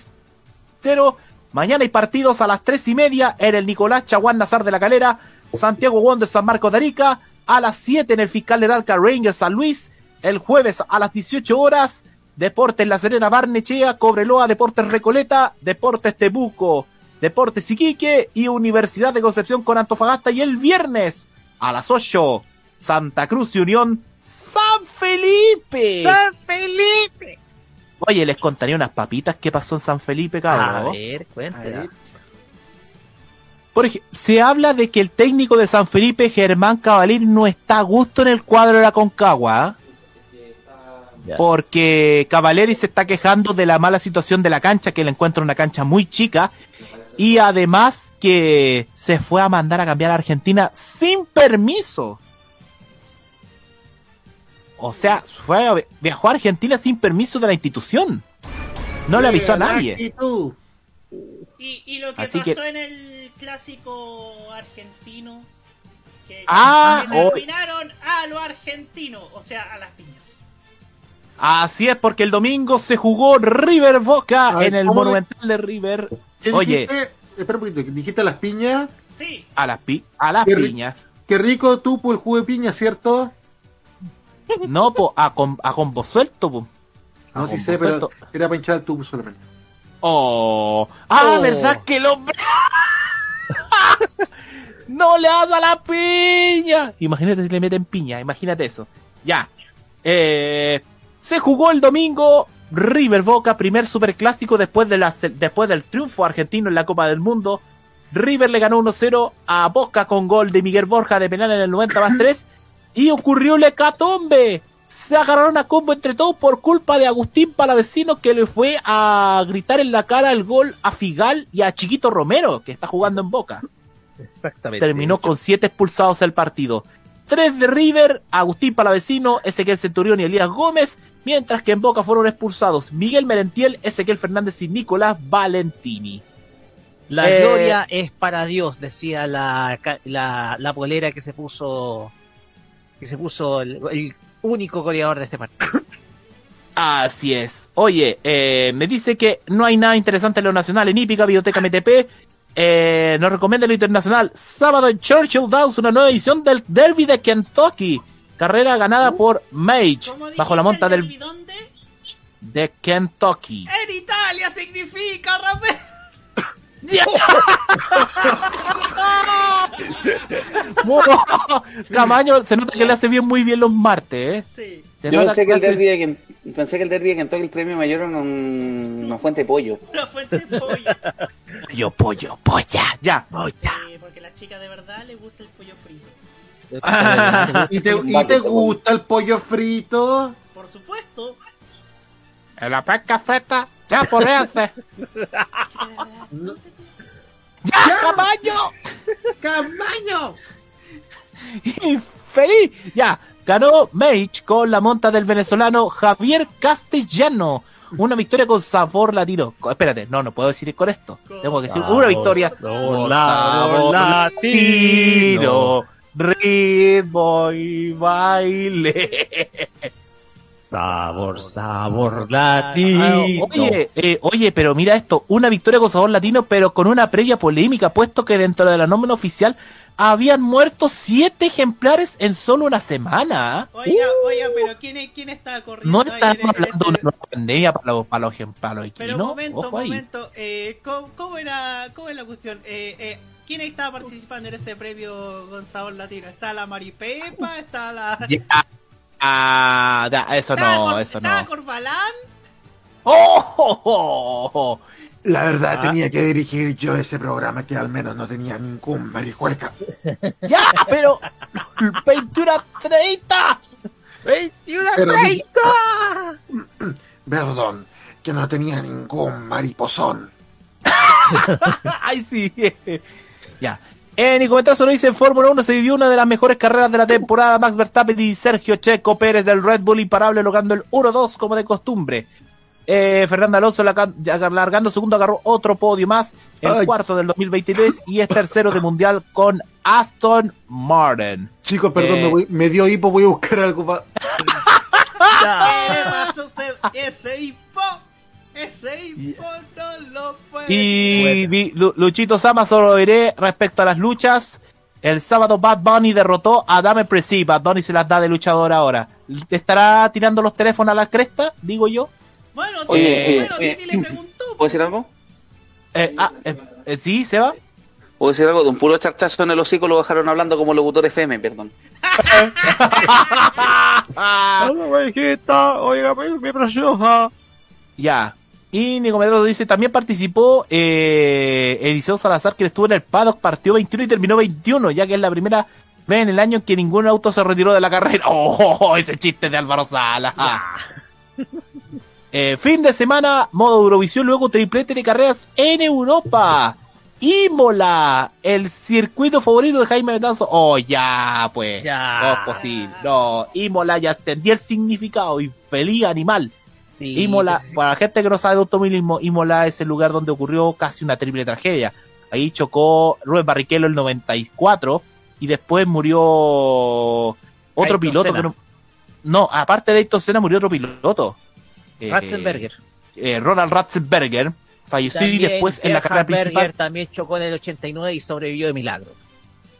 0. Mañana hay partidos a las 3 y media en el Nicolás Chaguán Nazar de la Calera. Santiago Wonder San Marcos de Arica. A las 7 en el Fiscal de Talca Rangers San Luis. El jueves a las 18 horas. Deportes La Serena Barnechea. Cobreloa Deportes Recoleta. Deportes Tebuco. Deportes Iquique y Universidad de Concepción con Antofagasta. Y el viernes a las 8, Santa Cruz y Unión San Felipe. ¡San Felipe! Oye, les contaría unas papitas que pasó en San Felipe, A cabrón. ver, cuéntela. Por ejemplo, se habla de que el técnico de San Felipe, Germán Cavalier, no está a gusto en el cuadro de la Concagua. ¿ah? Porque Cavaleri se está quejando de la mala situación de la cancha, que le encuentra una cancha muy chica. Y además que se fue a mandar a cambiar a Argentina sin permiso. O sea, fue a, viajó a Argentina sin permiso de la institución. No le avisó a nadie. Actitud. Y, y lo que Así pasó que- en el clásico argentino, que Ah, que oh. terminaron a lo argentino, o sea, a las piñas. Así es, porque el domingo se jugó River Boca en el ¿cómo de- Monumental de River. ¿Qué Oye, dijiste? Espera un poquito, dijiste las piñas. Sí, a las, pi- a las Qué piñas. Qué rico tupo el jugo de piña, ¿cierto? No, po, a, com- a combo suelto, po. A No, sí combo sé, pero era para hinchar el tubo solamente. Oh. Ah, Oh. ¿verdad que el hombre... (laughs) no le das a la piña. Imagínate si le meten piña, imagínate eso. Ya. Eh, se jugó el domingo River Boca, primer superclásico después, de la, después del triunfo argentino en la Copa del Mundo. River le ganó 1-0 a Boca con gol de Miguel Borja de penal en el 90 más 3. Y ocurrió el hecatombe. Se agarraron a combo entre todos por culpa de Agustín Palavecino que le fue a gritar en la cara el gol a Figal y a Chiquito Romero, que está jugando en Boca. Exactamente. Terminó con siete expulsados el partido. Tres de River, Agustín Palavecino, Ezequiel Centurión y Elías Gómez, mientras que en Boca fueron expulsados Miguel Merentiel, Ezequiel Fernández y Nicolás Valentini. La Eh, gloria es para Dios, decía la, la, la polera que se puso que se puso el, el único goleador de este partido. Así es. Oye, eh, me dice que no hay nada interesante en lo nacional en Hípica, Biblioteca MTP. Eh, nos recomienda lo internacional. Sábado en Churchill Downs, una nueva edición del Derby de Kentucky. Carrera ganada por Mage, bajo la monta del de Kentucky. En Italia significa Rafael. (laughs) Camaño, se nota que le hace bien muy bien los martes, ¿eh? Se Yo nota pensé que, el hace- derby de Ken- pensé que el derby de Kentucky el premio mayor era un- una fuente de pollo. (laughs) La fuente de pollo. Pollo, pollo, polla, ya. Sí, porque a la chica de verdad le gusta el pollo frito. ¿Y te, y te gusta el pollo frito? Por supuesto. La pesca freta, ya porreanse. (laughs) ¡Ya, Camaño! ¡Camaño! (laughs) ¡Feliz! Ya, ganó Mage con la monta del venezolano Javier Castellano. Una victoria con sabor latino. Espérate, no, no puedo decir con esto. Tengo que decir una victoria con sabor latino. Ritmo y baile. Sabor, sabor Ah, oye, eh, oye, pero mira esto, una victoria con sabor latino, pero con una previa polémica, puesto que dentro de la nómina oficial habían muerto siete ejemplares en solo una semana. Oiga, oiga, pero ¿quién, es- quién está corriendo? No estamos hablando de una pandemia para los, para los ejemplares Pero equinos. momento, Ojo momento, eh, ¿cómo, cómo era, ¿cómo es la cuestión? Eh, eh, ¿Quién estaba participando en ese premio con sabor latino? ¿Está la Maripepa? ¿Está la... Ya. Ah, eso ¿Estaba no, Cor- eso ¿Estaba no. Corbalán? ¡Oh! oh, oh, oh! La verdad, Ah. tenía que dirigir yo ese programa que al menos no tenía ningún marijueca. (laughs) ¡Ya! Pero. ¡21 a 30! ¡21 Pero- 30! (clears throat) Perdón, que no tenía ningún mariposón. (laughs) ¡Ay, sí! (laughs) ya. En Nicometrazo lo dice en Fórmula 1 se vivió una de las mejores carreras de la temporada. Max Verstappen y Sergio Checo Pérez del Red Bull imparable logrando el 1-2 como de costumbre. Eh, Fernando Alonso largando segundo agarró otro podio más, el Ay. cuarto del 2023 y es tercero de mundial con Aston Martin. Chicos, perdón, Eh, me, voy- me dio hipo, voy a buscar algo para... (laughs) ¿Qué pasó usted? Ese hipo, ese no lo puede... Y Lu- Luchito Sama solo diré respecto a las luchas. El sábado Bad Bunny derrotó a Dame Presi. Bad Bunny se las da de luchador ahora. ¿Estará tirando los teléfonos a la cresta? Digo yo. Bueno, Oye, bueno, oye. Titi le preguntó. ¿Puedo decir algo? Eh, ah, eh, eh, sí, Seba. ¿Puedo decir algo? De un puro charchazo en el hocico lo dejaron hablando como locutor FM, perdón. (laughs) oiga, mi preciosa. Ya. Y Nico Medrano dice, también participó eh, Eliseo Salazar, que estuvo en el paddock, partió 21 y terminó 21, ya que es la primera vez en el año en que ningún auto se retiró de la carrera. (laughs) ¡Oh! Ese chiste de Álvaro Salas. (laughs) Eh, fin de semana, modo Eurovisión, luego triplete de carreras en Europa. Imola, el circuito favorito de Jaime Betanzo. Oh, ya, pues. Ya. No es posible. No, Imola ya entendí el significado y feliz animal. Sí, Imola, sí. para la gente que no sabe de automovilismo, Imola es el lugar donde ocurrió casi una triple tragedia. Ahí chocó Rubén Barrichello el 94 y después murió otro Ayrton piloto Senna. que no, no, aparte de Ayrton Senna murió otro piloto. Eh, Ratzenberger. eh, Ronald Ratzenberger falleció y después en la carrera principal. También chocó en el 89 y sobrevivió de milagro.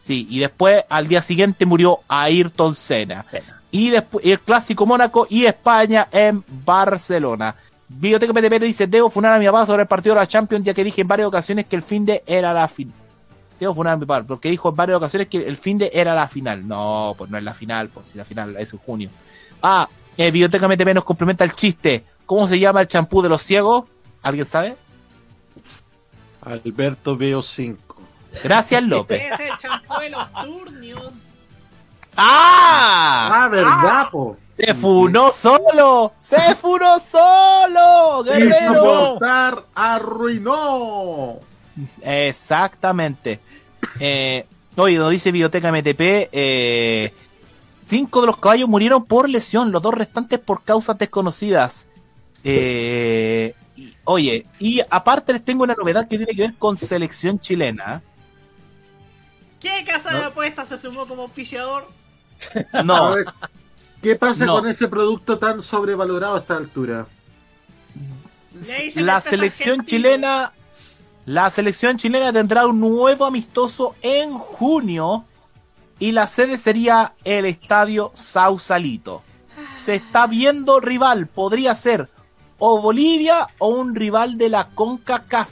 Sí, y después al día siguiente murió Ayrton Senna. Y después el clásico Mónaco y España en Barcelona. Biblioteca PTP dice, debo funar a mi papá sobre el partido de la Champions, ya que dije en varias ocasiones que el fin de era la final. Debo funar a mi papá, porque dijo en varias ocasiones que el fin de era la final. No, pues no es la final, pues si la final es en junio. Ah, Eh, Biblioteca MTP nos complementa el chiste. ¿Cómo se llama el champú de los ciegos? ¿Alguien sabe? Alberto Veo 5. Gracias, López. Es el champú de los turnios. ¡Ah! Ah, verdad, po. ¡Se funó solo! ¡Se funó solo! ¡Guerrero! votar, arruinó. Exactamente. Eh, oye, nos dice Biblioteca MTP, eh, cinco de los caballos murieron por lesión, los dos restantes por causas desconocidas. Eh, y- oye, y aparte les tengo una novedad que tiene que ver con selección chilena. ¿Qué casa de No. apuestas se sumó como auspiciador? No, A ver, ¿Qué pasa No. con ese producto tan sobrevalorado a esta altura? La selección chilena, la selección chilena tendrá un nuevo amistoso en junio y la sede sería el estadio Sausalito. Se está viendo rival, podría ser o Bolivia o un rival de la CONCACAF.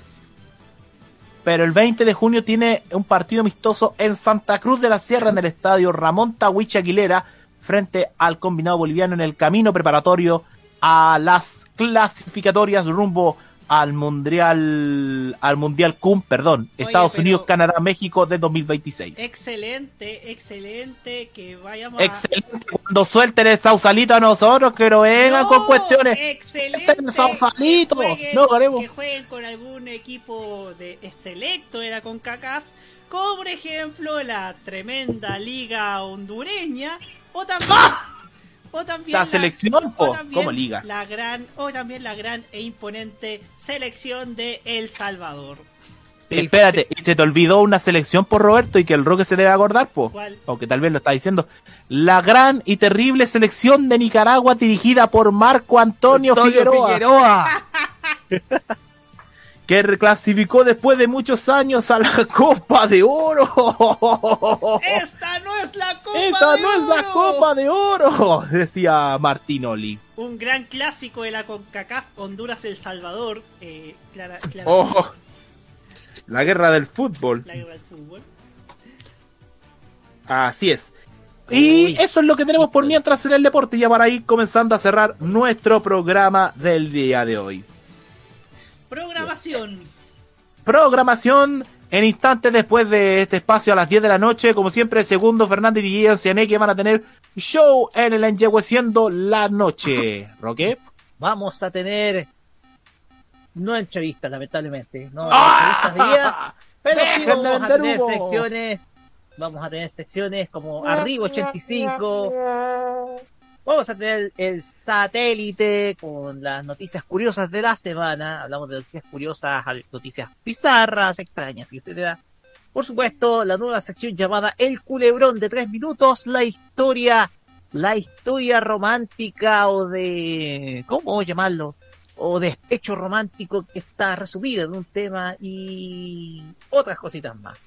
Pero el 20 de junio tiene un partido amistoso en Santa Cruz de la Sierra en el estadio Ramón Tahuichi Aguilera frente al combinado boliviano en el camino preparatorio a las clasificatorias rumbo al mundial al mundial CUM, perdón, Oye, Estados Unidos, Canadá, México de 2026. Excelente, excelente que vayamos a... Excelente cuando suelten el Sausalito a nosotros que no vengan con cuestiones. Excelente. Es Sausalito. Que jueguen, No, haremos. que jueguen con algún equipo de selecto de la CONCACAF, como por ejemplo la tremenda liga hondureña, o también... O también La selección, o también como liga. La gran, o también la gran e imponente selección de El Salvador. Espérate, y se te olvidó una selección por Roberto y que el Roque se debe acordar, po. ¿Cuál? Aunque tal vez lo está diciendo. La gran y terrible selección de Nicaragua dirigida por Marco Antonio, Antonio Figueroa, Figueroa. (laughs) que reclasificó después de muchos años a la (laughs) Copa de Oro. Esta no es la Copa Esta de no es la Oro. Copa de Oro, (laughs) decía Martinoli. Un gran clásico de la CONCACAF, Honduras-El Salvador. Eh, clara, clara- Oh, la guerra del fútbol. La guerra del fútbol. Así es. Y eso es lo que tenemos por mientras en el deporte, ya para ir comenzando a cerrar nuestro programa del día de hoy. Programación. Programación en instantes después de este espacio a las 10 de la noche. Como siempre, Segundo, Fernández y Guillermo Ciané que van a tener show en el Enyehueciendo la noche. (laughs) ¿Roque? Vamos a tener no entrevistas, lamentablemente. No ¡Ah! entrevistas de pero sí vamos a tener humo. secciones. Vamos a tener secciones como Arriba 85. Vamos a tener el satélite con las noticias curiosas de la semana. Hablamos de noticias curiosas, noticias bizarras, extrañas, etcétera. Por supuesto, la nueva sección llamada El Culebrón de tres minutos, la historia, la historia romántica o de, ¿cómo llamarlo? O despecho romántico que está resumido en un tema y otras cositas más.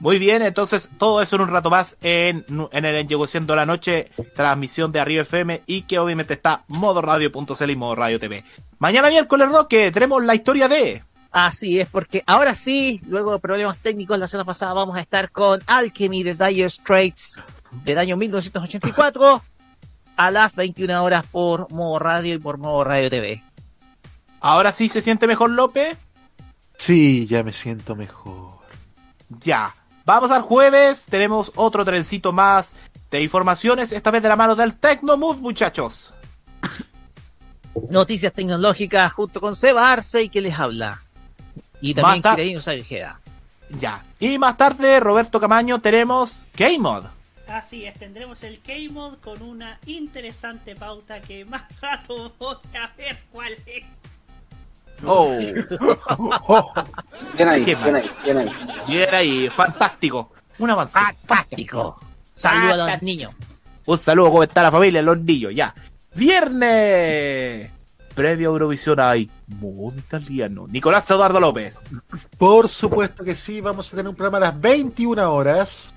Muy bien, entonces todo eso en un rato más en, en el Enyehueciendo la noche, transmisión de Arriba FM y que obviamente está modoradio.cl y modo radio TV. Mañana miércoles, Roque, tenemos la historia de... Así es, porque ahora sí, luego de problemas técnicos la semana pasada, vamos a estar con Alchemy de Dire Straits del año 1984 a las 21 horas por Modo Radio y por Modo Radio TV. Ahora sí se siente mejor López. Sí, ya me siento mejor. Ya. Vamos al jueves, tenemos otro trencito más de informaciones, esta vez de la mano del Tecnomood, muchachos. Noticias tecnológicas junto con Seba Arce y que les habla. Y también Kiraino Ojeda. Ya. Y más tarde, Roberto Camaño, tenemos K-Mod. Así es, tendremos el K-Mod con una interesante pauta que más rato voy a ver cuál es. Oh. Bien ahí, bien ahí, bien ahí. Bien ahí, fantástico. Un avance. Fantástico. Saludos a los niños. Un saludo, ¿cómo está la familia? Los niños, ya. Viernes. Previo a Eurovisión hay modo italiano. Nicolás Eduardo López. Por supuesto que sí, vamos a tener un programa a las 21 horas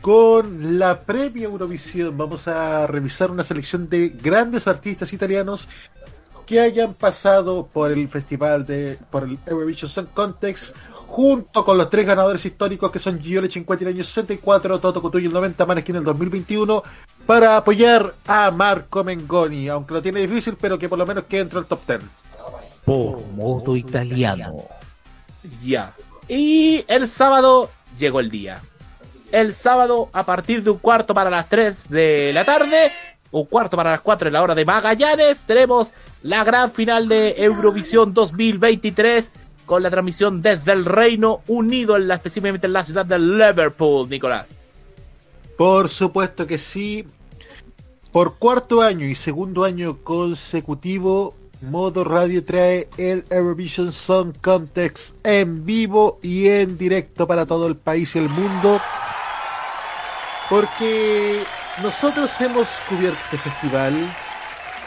con la previa Eurovisión. Vamos a revisar una selección de grandes artistas italianos que hayan pasado por el festival de por el Eurovision Song Contest junto con los tres ganadores históricos que son Giole 50 en el año 64, Toto Cutuyo el 90, Maneskin en el 2021, para apoyar a Marco Mengoni, aunque lo tiene difícil, pero que por lo menos quede dentro del top 10. Por modo italiano. Ya. Y el sábado llegó el día. El sábado, a partir de un cuarto para las 3 de la tarde, un cuarto para las 4 en la hora de Magallanes, tenemos la gran final de Eurovisión 2023 con la transmisión desde el Reino Unido, en específicamente en la ciudad de Liverpool, Nicolás. Por supuesto que sí. Por cuarto año y segundo año consecutivo, Modo Radio trae el Eurovision Song Contest en vivo y en directo para todo el país y el mundo. Porque nosotros hemos cubierto este festival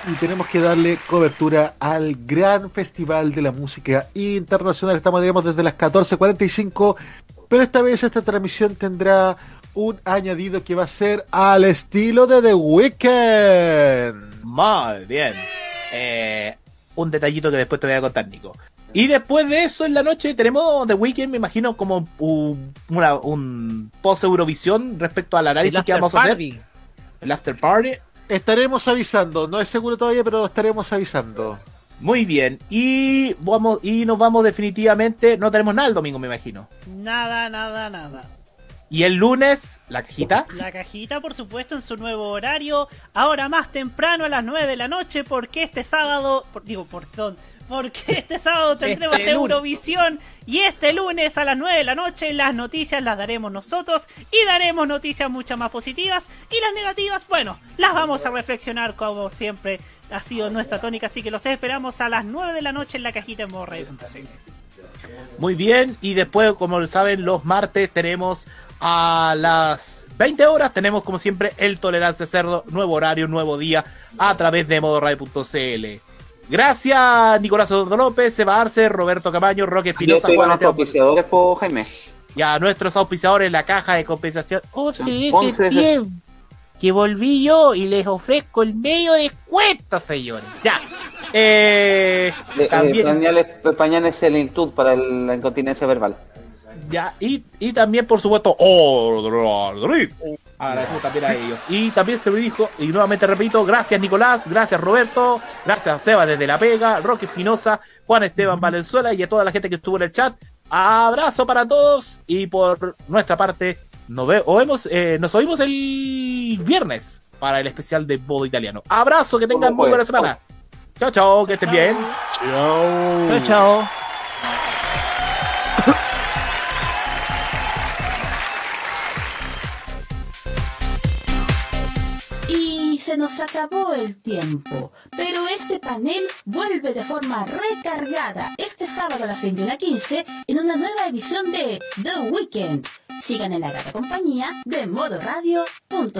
y tenemos que darle cobertura al gran festival de la música internacional. Estamos, digamos, desde las 14.45, pero esta vez esta transmisión tendrá un añadido que va a ser al estilo de The Weeknd. Muy bien. Eh, un detallito que después te voy a contar, Nico. Y después de eso, en la noche, tenemos The Weeknd, me imagino, como un, una- un post-Eurovisión respecto al análisis que vamos a hacer. party. El after party. Estaremos avisando, no es seguro todavía, pero estaremos avisando. Muy bien. Y vamos y nos vamos definitivamente. No tenemos nada el domingo, me imagino. Nada, nada, nada. Y el lunes, la cajita. La cajita, por supuesto, en su nuevo horario. Ahora más temprano a las 9 de la noche, porque este sábado. por- digo, perdón. Porque este sábado tendremos Este. Eurovisión. Y este lunes a las 9 de la noche las noticias las daremos nosotros. Y daremos noticias mucho más positivas. Y las negativas, bueno, las vamos a reflexionar como siempre ha sido nuestra tónica. Así que los esperamos a las 9 de la noche en la cajita en morrey.cl. Muy bien. Y después, como saben, los martes tenemos a las 20 horas. Tenemos, como siempre, el Tolerancia Cerdo. Nuevo horario, nuevo día. A través de modoradio.cl. Gracias, Nicolás Osordo López, Seba Arce, Roberto Camaño, Roque Espinosa, Juan Esteban auspiciadores, po, Jaime. y a nuestros auspiciadores la caja de compensación. Oh, ese de- tiempo que volví yo y les ofrezco el medio descuento, señores. Ya. Eh, Eh, eh, también, pañales, pañales Seliltud para el- la incontinencia verbal. Ya, y, y también, por supuesto, Odradrit. Agradecemos también a ellos. Y también se lo dijo, y nuevamente repito, gracias Nicolás, gracias Roberto, gracias Seba desde La Pega, Roque Espinosa, Juan Esteban Valenzuela y a toda la gente que estuvo en el chat. Abrazo para todos y por nuestra parte nos, ve- o vemos, eh, nos oímos el viernes para el especial de Bodo Italiano. Abrazo, que tengan muy buena semana. Chao, chao, que estén bien. Chao. Chao, chao. Se nos acabó el tiempo, pero este panel vuelve de forma recargada este sábado a las 21.15 en una nueva edición de The Weekend. Sigan en la grata compañía de modoradio.cl.